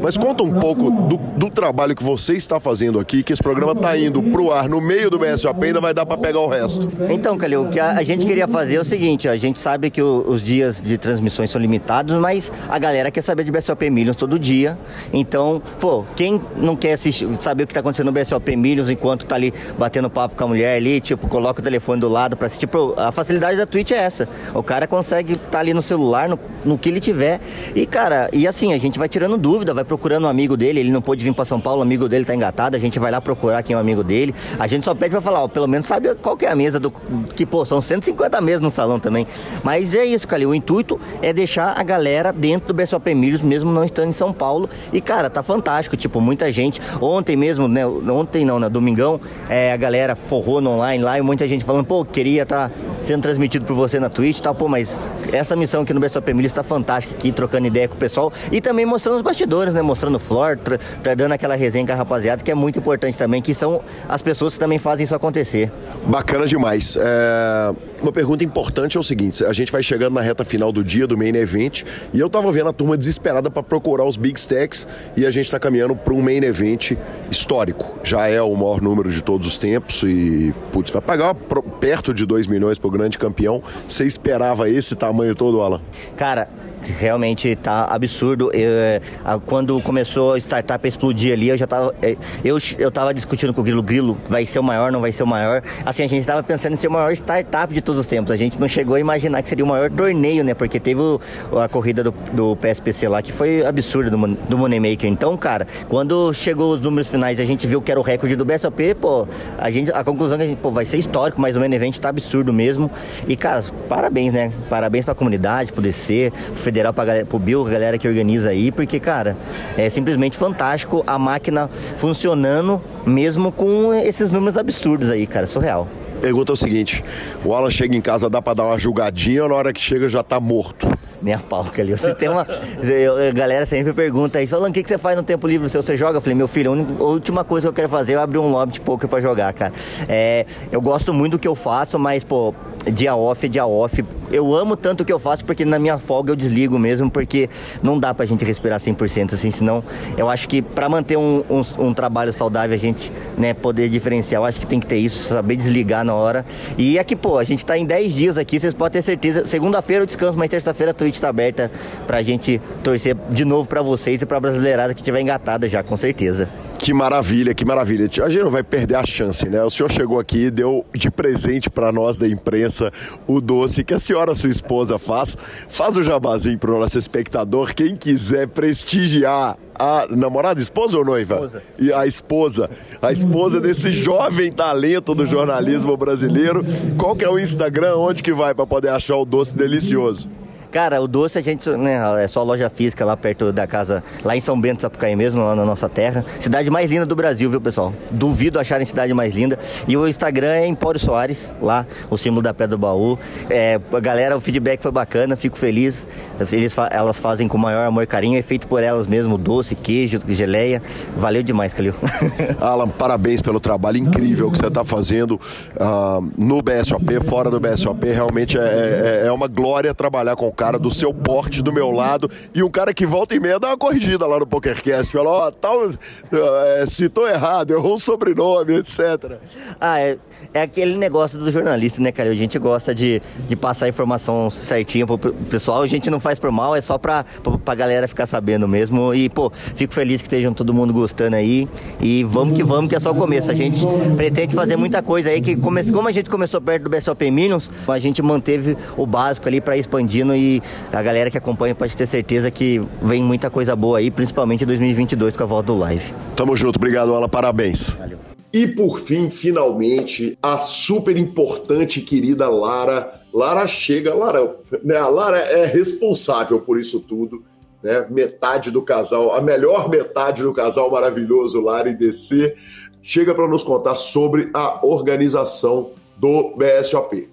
S1: Mas conta um pouco do, do trabalho que você está fazendo aqui, que esse programa tá indo pro ar no meio do BSOP, ainda vai dar pra pegar o resto.
S13: Então, Calil, o que a, a gente queria fazer é o seguinte, a gente sabe que o, os dias de transmissões são limitados, mas a galera quer saber de BSOP Millions todo dia. Então, pô, quem não quer assistir, saber o que tá acontecendo no BSOP Millions enquanto tá ali batendo papo com a mulher ali, tipo, coloca o telefone do lado para assistir. a facilidade da Twitch é essa. O cara consegue estar tá ali no celular, no, no o que ele tiver. E, cara, e assim, a gente vai tirando dúvida, vai procurando um amigo dele, ele não pôde vir para São Paulo, o amigo dele tá engatado, a gente vai lá procurar quem é o amigo dele. A gente só pede pra falar, ó, pelo menos sabe qual é a mesa do. Que, pô, são 150 mesas no salão também. Mas é isso, Calil. O intuito é deixar a galera dentro do BSOP Milhos, mesmo não estando em São Paulo. E, cara, tá fantástico. Tipo, muita gente. Ontem mesmo, né? Ontem não, né? Domingão, é, a galera forrou no online lá e muita gente falando, pô, queria estar tá sendo transmitido por você na Twitch e tal. Pô, mas essa missão aqui no BSOP Milhos tá fantástica aqui, trocando ideia com o pessoal. E também mostrando os bastidores, né? Mostrando o floor, tá dando aquela resenha com a rapaziada, que é muito importante também, que são as pessoas que também fazem isso acontecer.
S1: Bacana demais. É... Uma pergunta importante é o seguinte: a gente vai chegando na reta final do dia do main event e eu tava vendo a turma desesperada para procurar os big stacks e a gente tá caminhando para um main event histórico. Já é o maior número de todos os tempos e, putz, vai pagar perto de 2 milhões pro grande campeão. Você esperava esse tamanho todo, Alan?
S13: Cara, realmente tá absurdo. Eu, é, quando começou a startup a explodir ali, eu já tava. É, eu, eu tava discutindo com o Grilo. Grilo, vai ser o maior, não vai ser o maior? Assim, a gente tava pensando em ser o maior startup de todos os tempos. A gente não chegou a imaginar que seria o maior torneio, né? Porque teve o, a corrida do, do PSPC lá, que foi absurda do, do Moneymaker. Então, cara, quando chegou os números finais, a gente viu que era o recorde do BSOP, pô, a, gente, a conclusão é que a gente, pô, vai ser histórico, mas o main event tá absurdo mesmo. E, cara, parabéns, né? Parabéns pra comunidade, pro DC, pro federal pra galera, pro Bill, a galera que organiza aí, porque, cara, é simplesmente fantástico a máquina funcionando mesmo com esses números absurdos aí, cara, surreal.
S1: Pergunta é o seguinte: o Alan chega em casa, dá pra dar uma julgadinha ou na hora que chega já tá morto?
S13: Nem pau, ali. Você tem uma. a galera sempre pergunta isso, Alan, o que, que você faz no tempo livre seu? Você joga? Eu falei, meu filho, a última coisa que eu quero fazer é abrir um lobby de poker pra jogar, cara. É, eu gosto muito do que eu faço, mas, pô, dia off é dia off. Eu amo tanto o que eu faço porque na minha folga eu desligo mesmo, porque não dá pra gente respirar 100% assim, senão eu acho que para manter um, um, um, trabalho saudável a gente né, poder diferenciar, eu acho que tem que ter isso, saber desligar na hora. E aqui, pô, a gente tá em 10 dias aqui, vocês podem ter certeza. Segunda-feira eu descanso, mas terça-feira a Twitch tá aberta pra gente torcer de novo pra vocês e pra brasileirada que tiver engatada já, com certeza.
S1: Que maravilha, que maravilha. A gente não vai perder a chance, né? O senhor chegou aqui e deu de presente para nós da imprensa o doce que a senhora, sua esposa, faz. Faz o jabazinho pro nosso espectador. Quem quiser prestigiar a namorada, esposa ou noiva?
S13: Esposa.
S1: E a esposa. A esposa desse jovem talento do jornalismo brasileiro. Qual que é o Instagram? Onde que vai para poder achar o doce delicioso?
S13: Cara, o doce a gente, né, é só loja física lá perto da casa, lá em São Bento, Sapucaí mesmo, lá na nossa terra. Cidade mais linda do Brasil, viu, pessoal? Duvido acharem cidade mais linda. E o Instagram é Empório Soares, lá, o símbolo da Pedra do Baú. É, a galera, o feedback foi bacana, fico feliz. Eles, elas fazem com o maior amor e carinho, é feito por elas mesmo, doce, queijo, geleia. Valeu demais, Calil.
S1: Alan, parabéns pelo trabalho incrível que você está fazendo uh, no BSOP, fora do BSOP. Realmente é, é, é uma glória trabalhar com cara do seu porte do meu lado e um cara que volta e meia dá uma corrigida lá no PokerCast. Fala, ó, oh, tal, é, citou errado, errou o sobrenome, etc.
S13: Ah, é, é aquele negócio do jornalista, né, cara? A gente gosta de, de passar a informação certinha pro pessoal. A gente não faz por mal, é só pra, pra, pra galera ficar sabendo mesmo. E, pô, fico feliz que estejam todo mundo gostando aí. E vamos que vamos, que é só o começo. A gente pretende fazer muita coisa aí, que come, como a gente começou perto do BSOP Minions, a gente manteve o básico ali para expandindo e a galera que acompanha pode ter certeza que vem muita coisa boa aí, principalmente em 2022 com a volta do live.
S1: Tamo junto, obrigado, Ala, parabéns.
S13: Valeu.
S14: E por fim, finalmente, a super importante e querida Lara. Lara chega, Lara, né, a Lara é responsável por isso tudo, né? Metade do casal, a melhor metade do casal maravilhoso Lara e DC, chega para nos contar sobre a organização do BSOP.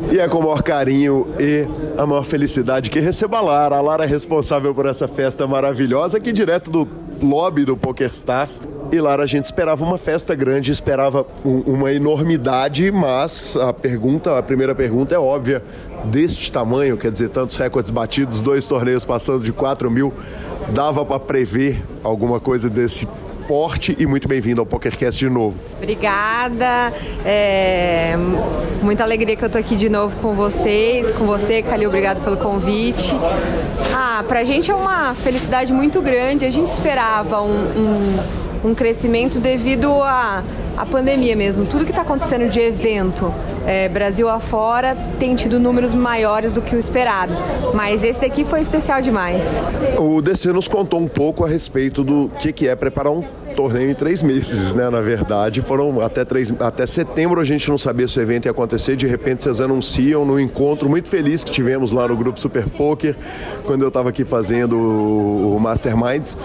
S1: E é com o maior carinho e a maior felicidade que receba a Lara. A Lara é responsável por essa festa maravilhosa aqui direto do lobby do PokerStars. E Lara, a gente esperava uma festa grande, esperava um, uma enormidade, mas a pergunta, a primeira pergunta é óbvia. Deste tamanho, quer dizer, tantos recordes batidos, dois torneios passando de 4 mil, dava para prever alguma coisa desse e muito bem-vindo ao PokerCast de novo.
S15: Obrigada, é... muita alegria que eu tô aqui de novo com vocês, com você, Calil, obrigado pelo convite. Ah, pra gente é uma felicidade muito grande, a gente esperava um, um, um crescimento devido a a pandemia mesmo, tudo que está acontecendo de evento, é, Brasil afora, tem tido números maiores do que o esperado. Mas esse daqui foi especial demais.
S16: O DC nos contou um pouco a respeito do que, que é preparar um torneio em três meses, né? Na verdade, foram até, três, até setembro a gente não sabia se o evento ia acontecer, de repente vocês anunciam no encontro muito feliz que tivemos lá no grupo Super Poker, quando eu estava aqui fazendo o Masterminds.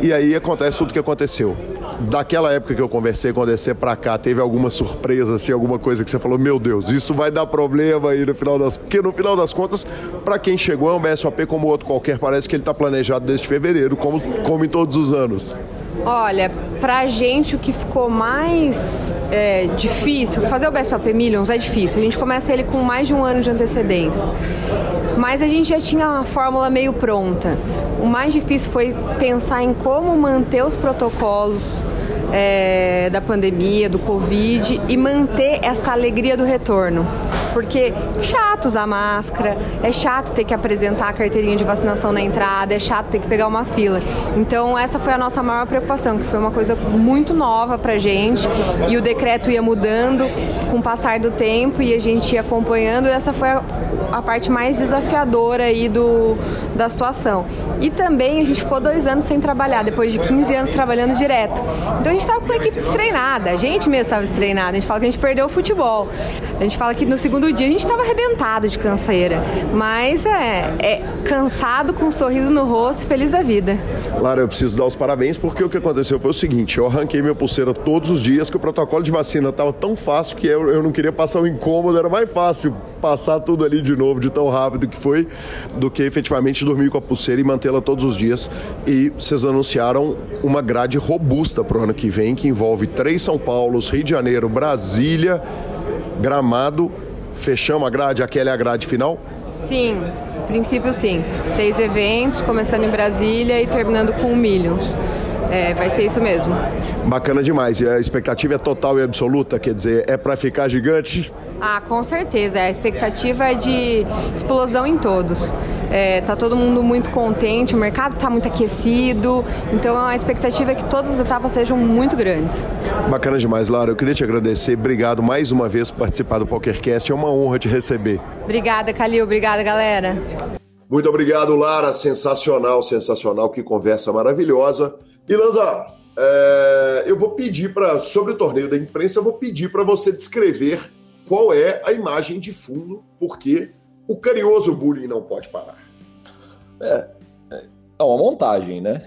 S16: E aí acontece tudo o que aconteceu. Daquela época que eu conversei com o DC pra cá, teve alguma surpresa, assim, alguma coisa que você falou, meu Deus, isso vai dar problema aí no final das. Porque no final das contas, para quem chegou é um BSOP como outro qualquer, parece que ele tá planejado desde fevereiro, como, como em todos os anos.
S15: Olha, pra gente o que ficou mais é, difícil, fazer o BSOP Millions é difícil. A gente começa ele com mais de um ano de antecedência. Mas a gente já tinha uma fórmula meio pronta. O mais difícil foi pensar em como manter os protocolos é, da pandemia, do Covid e manter essa alegria do retorno. Porque é chato usar máscara, é chato ter que apresentar a carteirinha de vacinação na entrada, é chato ter que pegar uma fila. Então essa foi a nossa maior preocupação, que foi uma coisa muito nova pra gente e o decreto ia mudando com o passar do tempo e a gente ia acompanhando. E essa foi a, a parte mais desafiadora aí do, da situação. E também a gente ficou dois anos sem trabalhar, depois de 15 anos trabalhando direto. Então a gente estava com a equipe destreinada, a gente mesmo estava destreinada, a gente fala que a gente perdeu o futebol. A gente fala que no segundo dia a gente estava arrebentado de canseira. Mas é, é cansado, com um sorriso no rosto, feliz da vida.
S16: Lara, eu preciso dar os parabéns porque o que aconteceu foi o seguinte: eu arranquei minha pulseira todos os dias, que o protocolo de vacina estava tão fácil que eu, eu não queria passar um incômodo, era mais fácil passar tudo ali de novo, de tão rápido que foi, do que efetivamente dormir com a pulseira e mantê-la todos os dias. E vocês anunciaram uma grade robusta para o ano que vem, que envolve três São Paulos, Rio de Janeiro, Brasília, Gramado. Fechamos a grade, aquela é a grade final?
S15: Sim, princípio sim. Seis eventos, começando em Brasília e terminando com o Millions. É, vai ser isso mesmo.
S16: Bacana demais. E a expectativa é total e absoluta, quer dizer, é para ficar gigante?
S15: Ah, com certeza. A expectativa é de explosão em todos. É, tá todo mundo muito contente, o mercado está muito aquecido, então a expectativa é que todas as etapas sejam muito grandes.
S16: Bacana demais, Lara. Eu queria te agradecer. Obrigado mais uma vez por participar do PokerCast. É uma honra te receber.
S15: Obrigada, Calil. Obrigada, galera.
S1: Muito obrigado, Lara. Sensacional, sensacional. Que conversa maravilhosa. E Lanza, é, eu vou pedir para sobre o torneio da imprensa, eu vou pedir para você descrever qual é a imagem de fundo, porque o carinhoso bullying não pode parar.
S2: É, é uma montagem, né?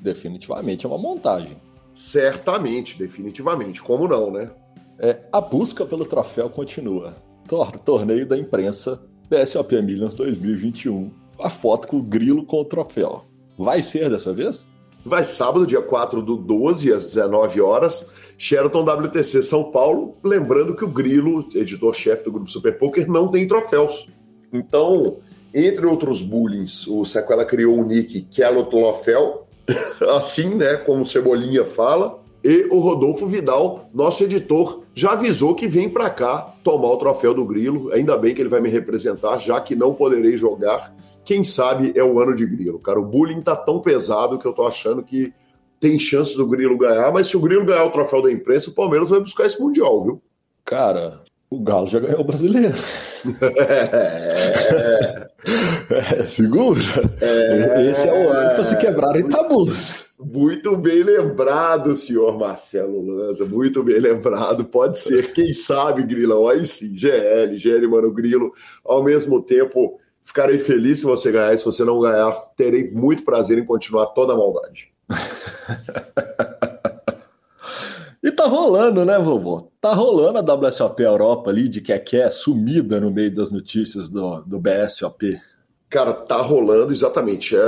S2: Definitivamente é uma montagem.
S1: Certamente, definitivamente. Como não, né?
S2: É, a busca pelo troféu continua. Tor torneio da imprensa BSOP Millions 2021. A foto com o grilo com o troféu. Vai ser dessa vez?
S1: Vai sábado, dia 4 do 12, às 19 horas, Sheraton WTC São Paulo. Lembrando que o Grilo, editor-chefe do Grupo Super Poker, não tem troféus. Então, entre outros bullying, o Sequela criou o nick Kello Troféu, assim, né, como Cebolinha fala, e o Rodolfo Vidal, nosso editor, já avisou que vem para cá tomar o troféu do Grilo. Ainda bem que ele vai me representar, já que não poderei jogar quem sabe é o ano de Grilo. Cara, o bullying tá tão pesado que eu tô achando que tem chance do Grilo ganhar, mas se o Grilo ganhar o troféu da imprensa, o Palmeiras vai buscar esse Mundial, viu?
S2: Cara, o Galo já ganhou o brasileiro.
S1: é,
S2: é, segura. É, Esse é o ano para se quebrarem tabus.
S1: Muito bem lembrado, senhor Marcelo Lanza. Muito bem lembrado. Pode ser, quem sabe, Grilão. Aí sim, GL, GL, mano, Grilo. Ao mesmo tempo, Ficarei feliz se você ganhar. E se você não ganhar, terei muito prazer em continuar toda a maldade.
S2: e tá rolando, né, vovô? Tá rolando a WSOP Europa ali, de que é que é sumida no meio das notícias do, do BSOP.
S1: Cara, tá rolando, exatamente. É...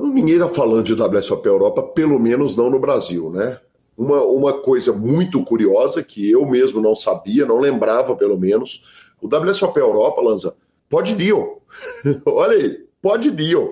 S1: Ninguém tá falando de WSOP Europa, pelo menos não no Brasil, né? Uma, uma coisa muito curiosa que eu mesmo não sabia, não lembrava pelo menos, o WSOP Europa, Lanza, pode deal. Olha aí, pode deal.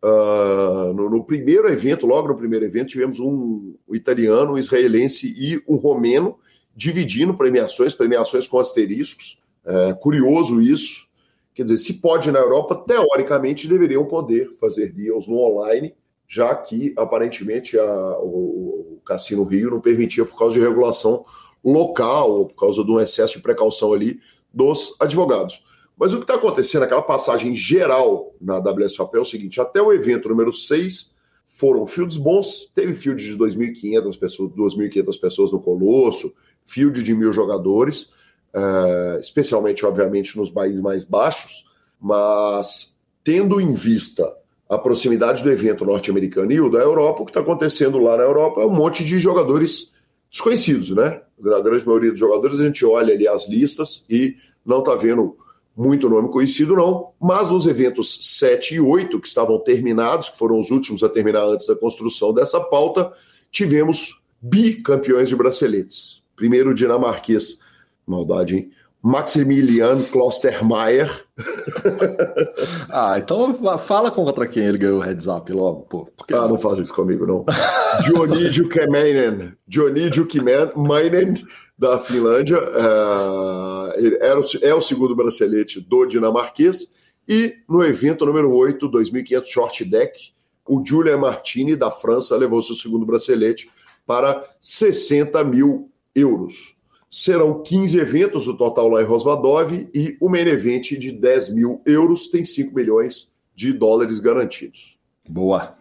S1: Uh, no, no, primeiro evento, logo no primeiro evento, tivemos um, italiano, um israelense e um romeno dividindo premiações, premiações com asteriscos. É, curioso isso. Quer dizer, se pode na Europa, teoricamente deveriam poder fazer deals no online, já que aparentemente a, o, o Cassino Rio não permitia por causa de regulação local, ou por causa de um excesso de precaução ali dos advogados. Mas o que está acontecendo, aquela passagem geral na WSOP é o seguinte: até o evento número 6 foram fields bons, teve field de 2.500 pessoas, 2.500 pessoas no Colosso, field de mil jogadores, uh, especialmente, obviamente, nos países mais baixos, mas tendo em vista a proximidade do evento norte-americano e o da Europa, o que está acontecendo lá na Europa é um monte de jogadores desconhecidos, né? Na grande maioria dos jogadores, a gente olha ali as listas e não está vendo muito nome conhecido, não. Mas nos eventos 7 e 8, que estavam terminados, que foram os últimos a terminar antes da construção dessa pauta, tivemos bicampeões de braceletes. Primeiro dinamarquês, maldade, hein? Maximilian Klostermaier.
S2: ah, então fala contra quem ele ganhou o heads up logo, pô.
S1: Porque... Ah, não faz isso comigo, não. Dionídio Kemainen. Dionídio Kemainen, da Finlândia. É, era o, é o segundo bracelete do dinamarquês. E no evento número 8, 2500 Short Deck, o Julian Martini, da França, levou seu segundo bracelete para 60 mil euros. Serão 15 eventos o total lá em Rosvadov e o main event de 10 mil euros tem 5 milhões de dólares garantidos.
S2: Boa.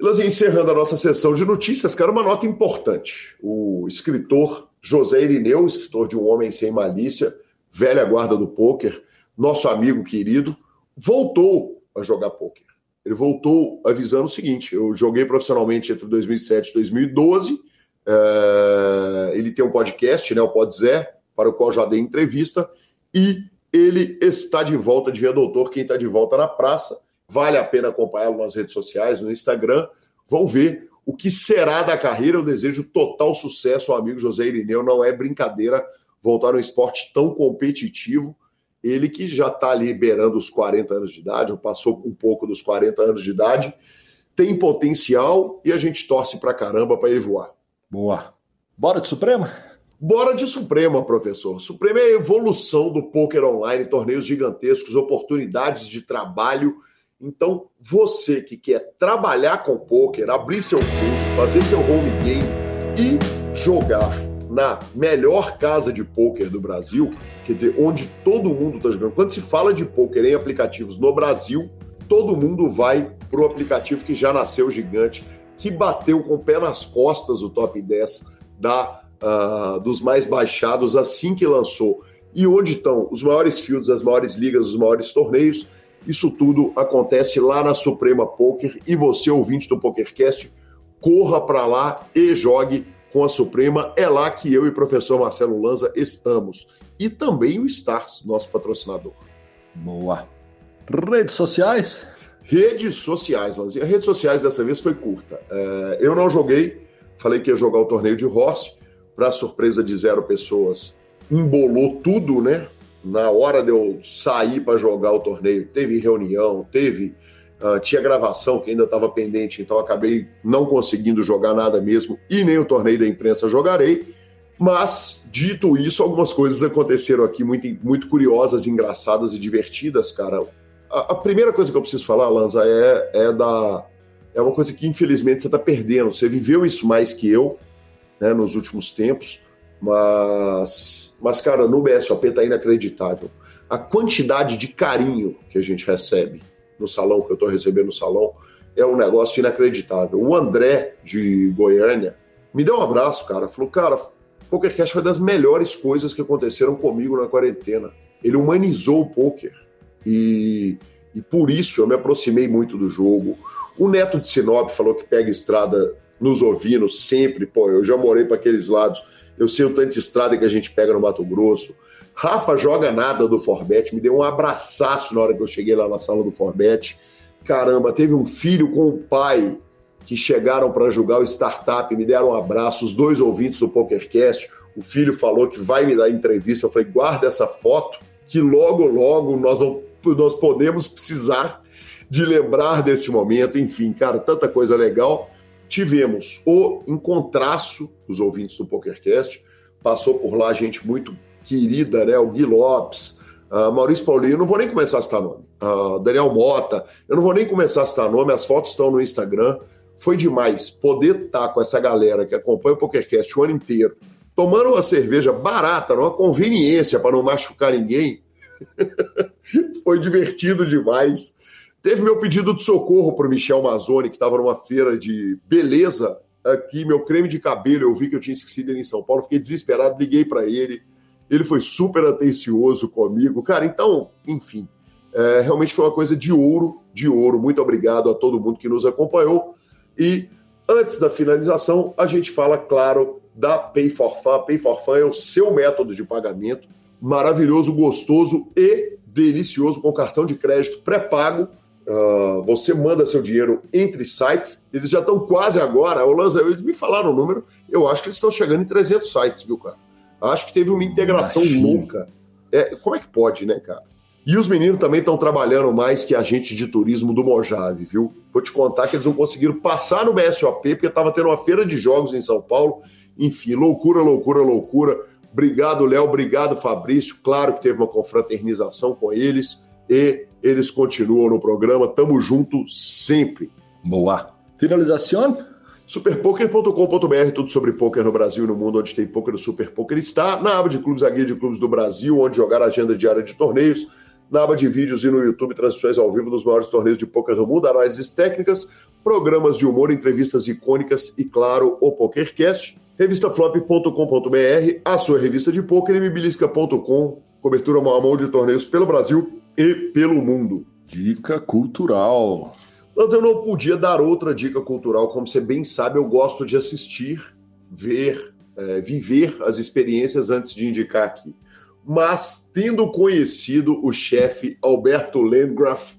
S1: Elas encerrando a nossa sessão de notícias, cara, uma nota importante. O escritor José Irineu, escritor de Um Homem Sem Malícia, velha guarda do pôquer, nosso amigo querido, voltou a jogar pôquer. Ele voltou avisando o seguinte: eu joguei profissionalmente entre 2007 e 2012 é, ele tem um podcast, né, o Pod Zé, para o qual já dei entrevista, e ele está de volta, de Via Doutor, quem está de volta na praça. Vale a pena acompanhá-lo nas redes sociais, no Instagram. Vão ver o que será da carreira. Eu desejo total sucesso ao amigo José Irineu. Não é brincadeira voltar a um esporte tão competitivo. Ele que já está ali beirando os 40 anos de idade, ou passou um pouco dos 40 anos de idade, tem potencial e a gente torce pra caramba para ele voar.
S2: Boa. Bora de Suprema?
S1: Bora de Suprema, professor. Suprema é a evolução do poker online, torneios gigantescos, oportunidades de trabalho. Então, você que quer trabalhar com poker, abrir seu clube, fazer seu home game e jogar na melhor casa de poker do Brasil, quer dizer, onde todo mundo está jogando. Quando se fala de poker em aplicativos no Brasil, todo mundo vai para o aplicativo que já nasceu gigante, que bateu com o pé nas costas o top 10 da, uh, dos mais baixados assim que lançou. E onde estão os maiores fields, as maiores ligas, os maiores torneios. Isso tudo acontece lá na Suprema Poker e você, ouvinte do PokerCast, corra para lá e jogue com a Suprema. É lá que eu e o professor Marcelo Lanza estamos. E também o Stars, nosso patrocinador.
S2: Boa. Redes sociais?
S1: Redes sociais, Lanzinha. Redes sociais dessa vez foi curta. É, eu não joguei, falei que ia jogar o torneio de Rossi, para surpresa de zero pessoas, embolou tudo, né? Na hora de eu sair para jogar o torneio, teve reunião, teve. Uh, tinha gravação que ainda estava pendente, então acabei não conseguindo jogar nada mesmo, e nem o torneio da imprensa jogarei. Mas, dito isso, algumas coisas aconteceram aqui muito, muito curiosas, engraçadas e divertidas, cara a, a, primeira coisa que eu preciso falar, Lanza, é, é da. É uma coisa que infelizmente você está perdendo. Você viveu isso mais que eu, né, nos últimos tempos, mas, mas cara, no BSOP tá inacreditável. A quantidade de carinho que a gente recebe no salão, que eu estou recebendo no salão, é um negócio inacreditável. O André, de Goiânia, me deu um abraço, cara. Falou, cara, PokerCast foi das melhores coisas que aconteceram comigo na quarentena. Ele humanizou o poker. E, e por isso eu me aproximei muito do jogo. O Neto de Sinop falou que pega estrada nos ouvindo sempre. Pô, eu já morei para aqueles lados. Eu sei o tanto de estrada que a gente pega no Mato Grosso. Rafa joga nada do Forbet, me deu um abraçaço na hora que eu cheguei lá na sala do Forbet. Caramba, teve um filho com o pai que chegaram para julgar o startup, me deram um abraço, os dois ouvintes do PokerCast. O filho falou que vai me dar entrevista. Eu falei, guarda essa foto, que logo, logo nós vamos nós podemos precisar de lembrar desse momento. Enfim, cara, tanta coisa legal. Tivemos o encontraço dos ouvintes do PokerCast. Passou por lá gente muito querida, né? O Gui Lopes, Maurício Paulinho, não vou nem começar a citar nome. Daniel Mota, eu não vou nem começar a citar nome, as fotos estão no Instagram. foi demais poder estar com essa galera que acompanha o PokerCast o ano inteiro, tomando uma cerveja barata, numa conveniência para não machucar ninguém. foi divertido demais. Teve meu pedido de socorro para o Michel Mazzoni, que estava numa feira de beleza aqui, meu creme de cabelo, eu vi que eu tinha esquecido ele em São Paulo, fiquei desesperado, liguei para ele. Ele foi super atencioso comigo. Cara, então, enfim, é, realmente foi uma coisa de ouro, de ouro. Muito obrigado a todo mundo que nos acompanhou. E antes da finalização, a gente fala, claro, da Pay for Fun. Pay for Fun é o seu método de pagamento maravilhoso, gostoso e delicioso com cartão de crédito pré-pago Uh, você manda seu dinheiro entre sites, eles já estão quase agora. O Lanza, eles me falaram o número, eu acho que eles estão chegando em 300 sites, viu, cara? Acho que teve uma integração Imagina. louca. É, como é que pode, né, cara? E os meninos também estão trabalhando mais que agente de turismo do Mojave, viu? Vou te contar que eles não conseguiram passar no BSOP porque estava tendo uma feira de jogos em São Paulo. Enfim, loucura, loucura, loucura. Obrigado, Léo. Obrigado, Fabrício. Claro que teve uma confraternização com eles e eles continuam no programa. Tamo junto sempre.
S2: Boa. Finalização?
S1: Superpoker.com.br, tudo sobre poker no Brasil e no mundo onde tem poker, o Super Poker está. Na aba de clubes, a guia de clubes do Brasil, onde jogar a agenda diária de torneios. Na aba de vídeos e no YouTube, transmissões ao vivo dos maiores torneios de poker do mundo, análises técnicas, programas de humor, entrevistas icônicas e, claro, o PokerCast. Revistaflop.com.br, a sua revista de poker, e mibilisca.com, cobertura mão a mão de torneios pelo Brasil e pelo mundo.
S2: Dica cultural.
S1: Mas eu não podia dar outra dica cultural. Como você bem sabe, eu gosto de assistir, ver, é, viver as experiências antes de indicar aqui. Mas, tendo conhecido o chefe Alberto Landgraf,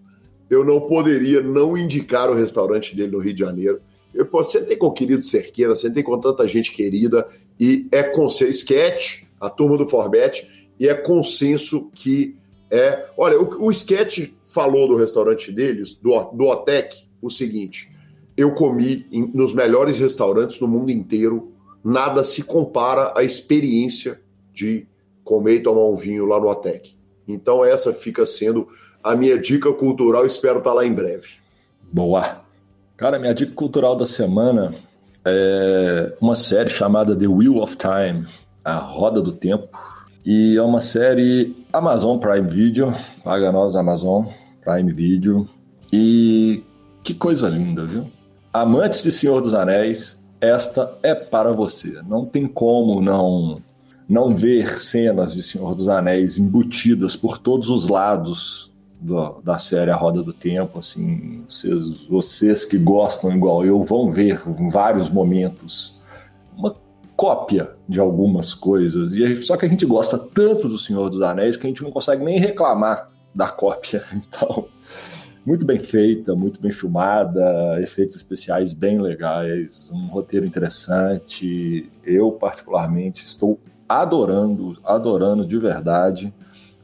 S1: eu não poderia não indicar o restaurante dele no Rio de Janeiro. Eu sentei com o querido Cerqueira, sentei com tanta gente querida, e é consenso, sketch, a turma do Forbet, e é consenso que é, olha, o, o sketch falou do restaurante deles, do, do Otec, o seguinte: eu comi em, nos melhores restaurantes no mundo inteiro, nada se compara à experiência de comer e tomar um vinho lá no Otec. Então, essa fica sendo a minha dica cultural, espero estar lá em breve.
S2: Boa! Cara, minha dica cultural da semana é uma série chamada The Wheel of Time A Roda do Tempo e é uma série Amazon Prime Video, paga nós Amazon Prime Video. E que coisa linda, viu? Amantes de Senhor dos Anéis, esta é para você. Não tem como não não ver cenas de Senhor dos Anéis embutidas por todos os lados do, da série A Roda do Tempo. Assim, vocês, vocês que gostam igual eu vão ver em vários momentos uma cópia de algumas coisas. E só que a gente gosta tanto do Senhor dos Anéis que a gente não consegue nem reclamar da cópia. Então, muito bem feita, muito bem filmada, efeitos especiais bem legais, um roteiro interessante. Eu, particularmente, estou adorando, adorando de verdade.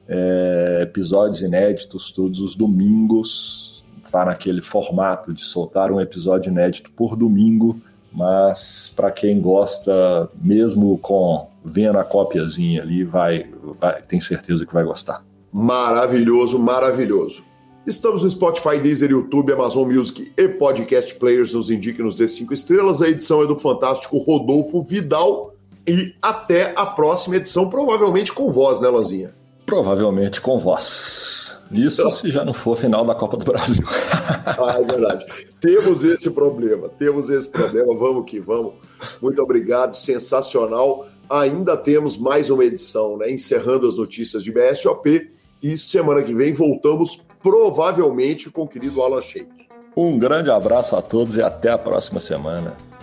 S2: É, episódios inéditos todos os domingos. Tá naquele formato de soltar um episódio inédito por domingo mas para quem gosta, mesmo com vendo a cópiazinha ali, vai, vai, tem certeza que vai gostar.
S1: Maravilhoso, maravilhoso. Estamos no Spotify, Deezer, YouTube, Amazon Music e Podcast Players. Nos indique nos dê cinco estrelas. A edição é do fantástico Rodolfo Vidal. E até a próxima edição, provavelmente com voz, né, Lanzinha?
S2: Provavelmente com voz. Isso então... se já não for final da Copa do Brasil.
S1: ah, é verdade. Temos esse problema, temos esse problema. Vamos que vamos. Muito obrigado, sensacional. Ainda temos mais uma edição, né? Encerrando as notícias de BSOP. E semana que vem voltamos provavelmente com o querido Alan Sheik.
S2: Um grande abraço a todos e até a próxima semana.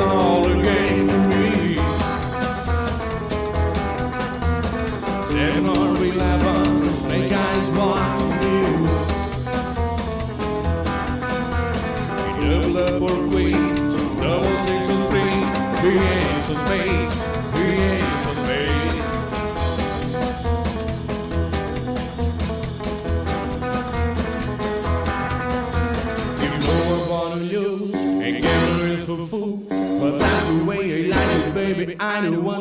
S17: song. man who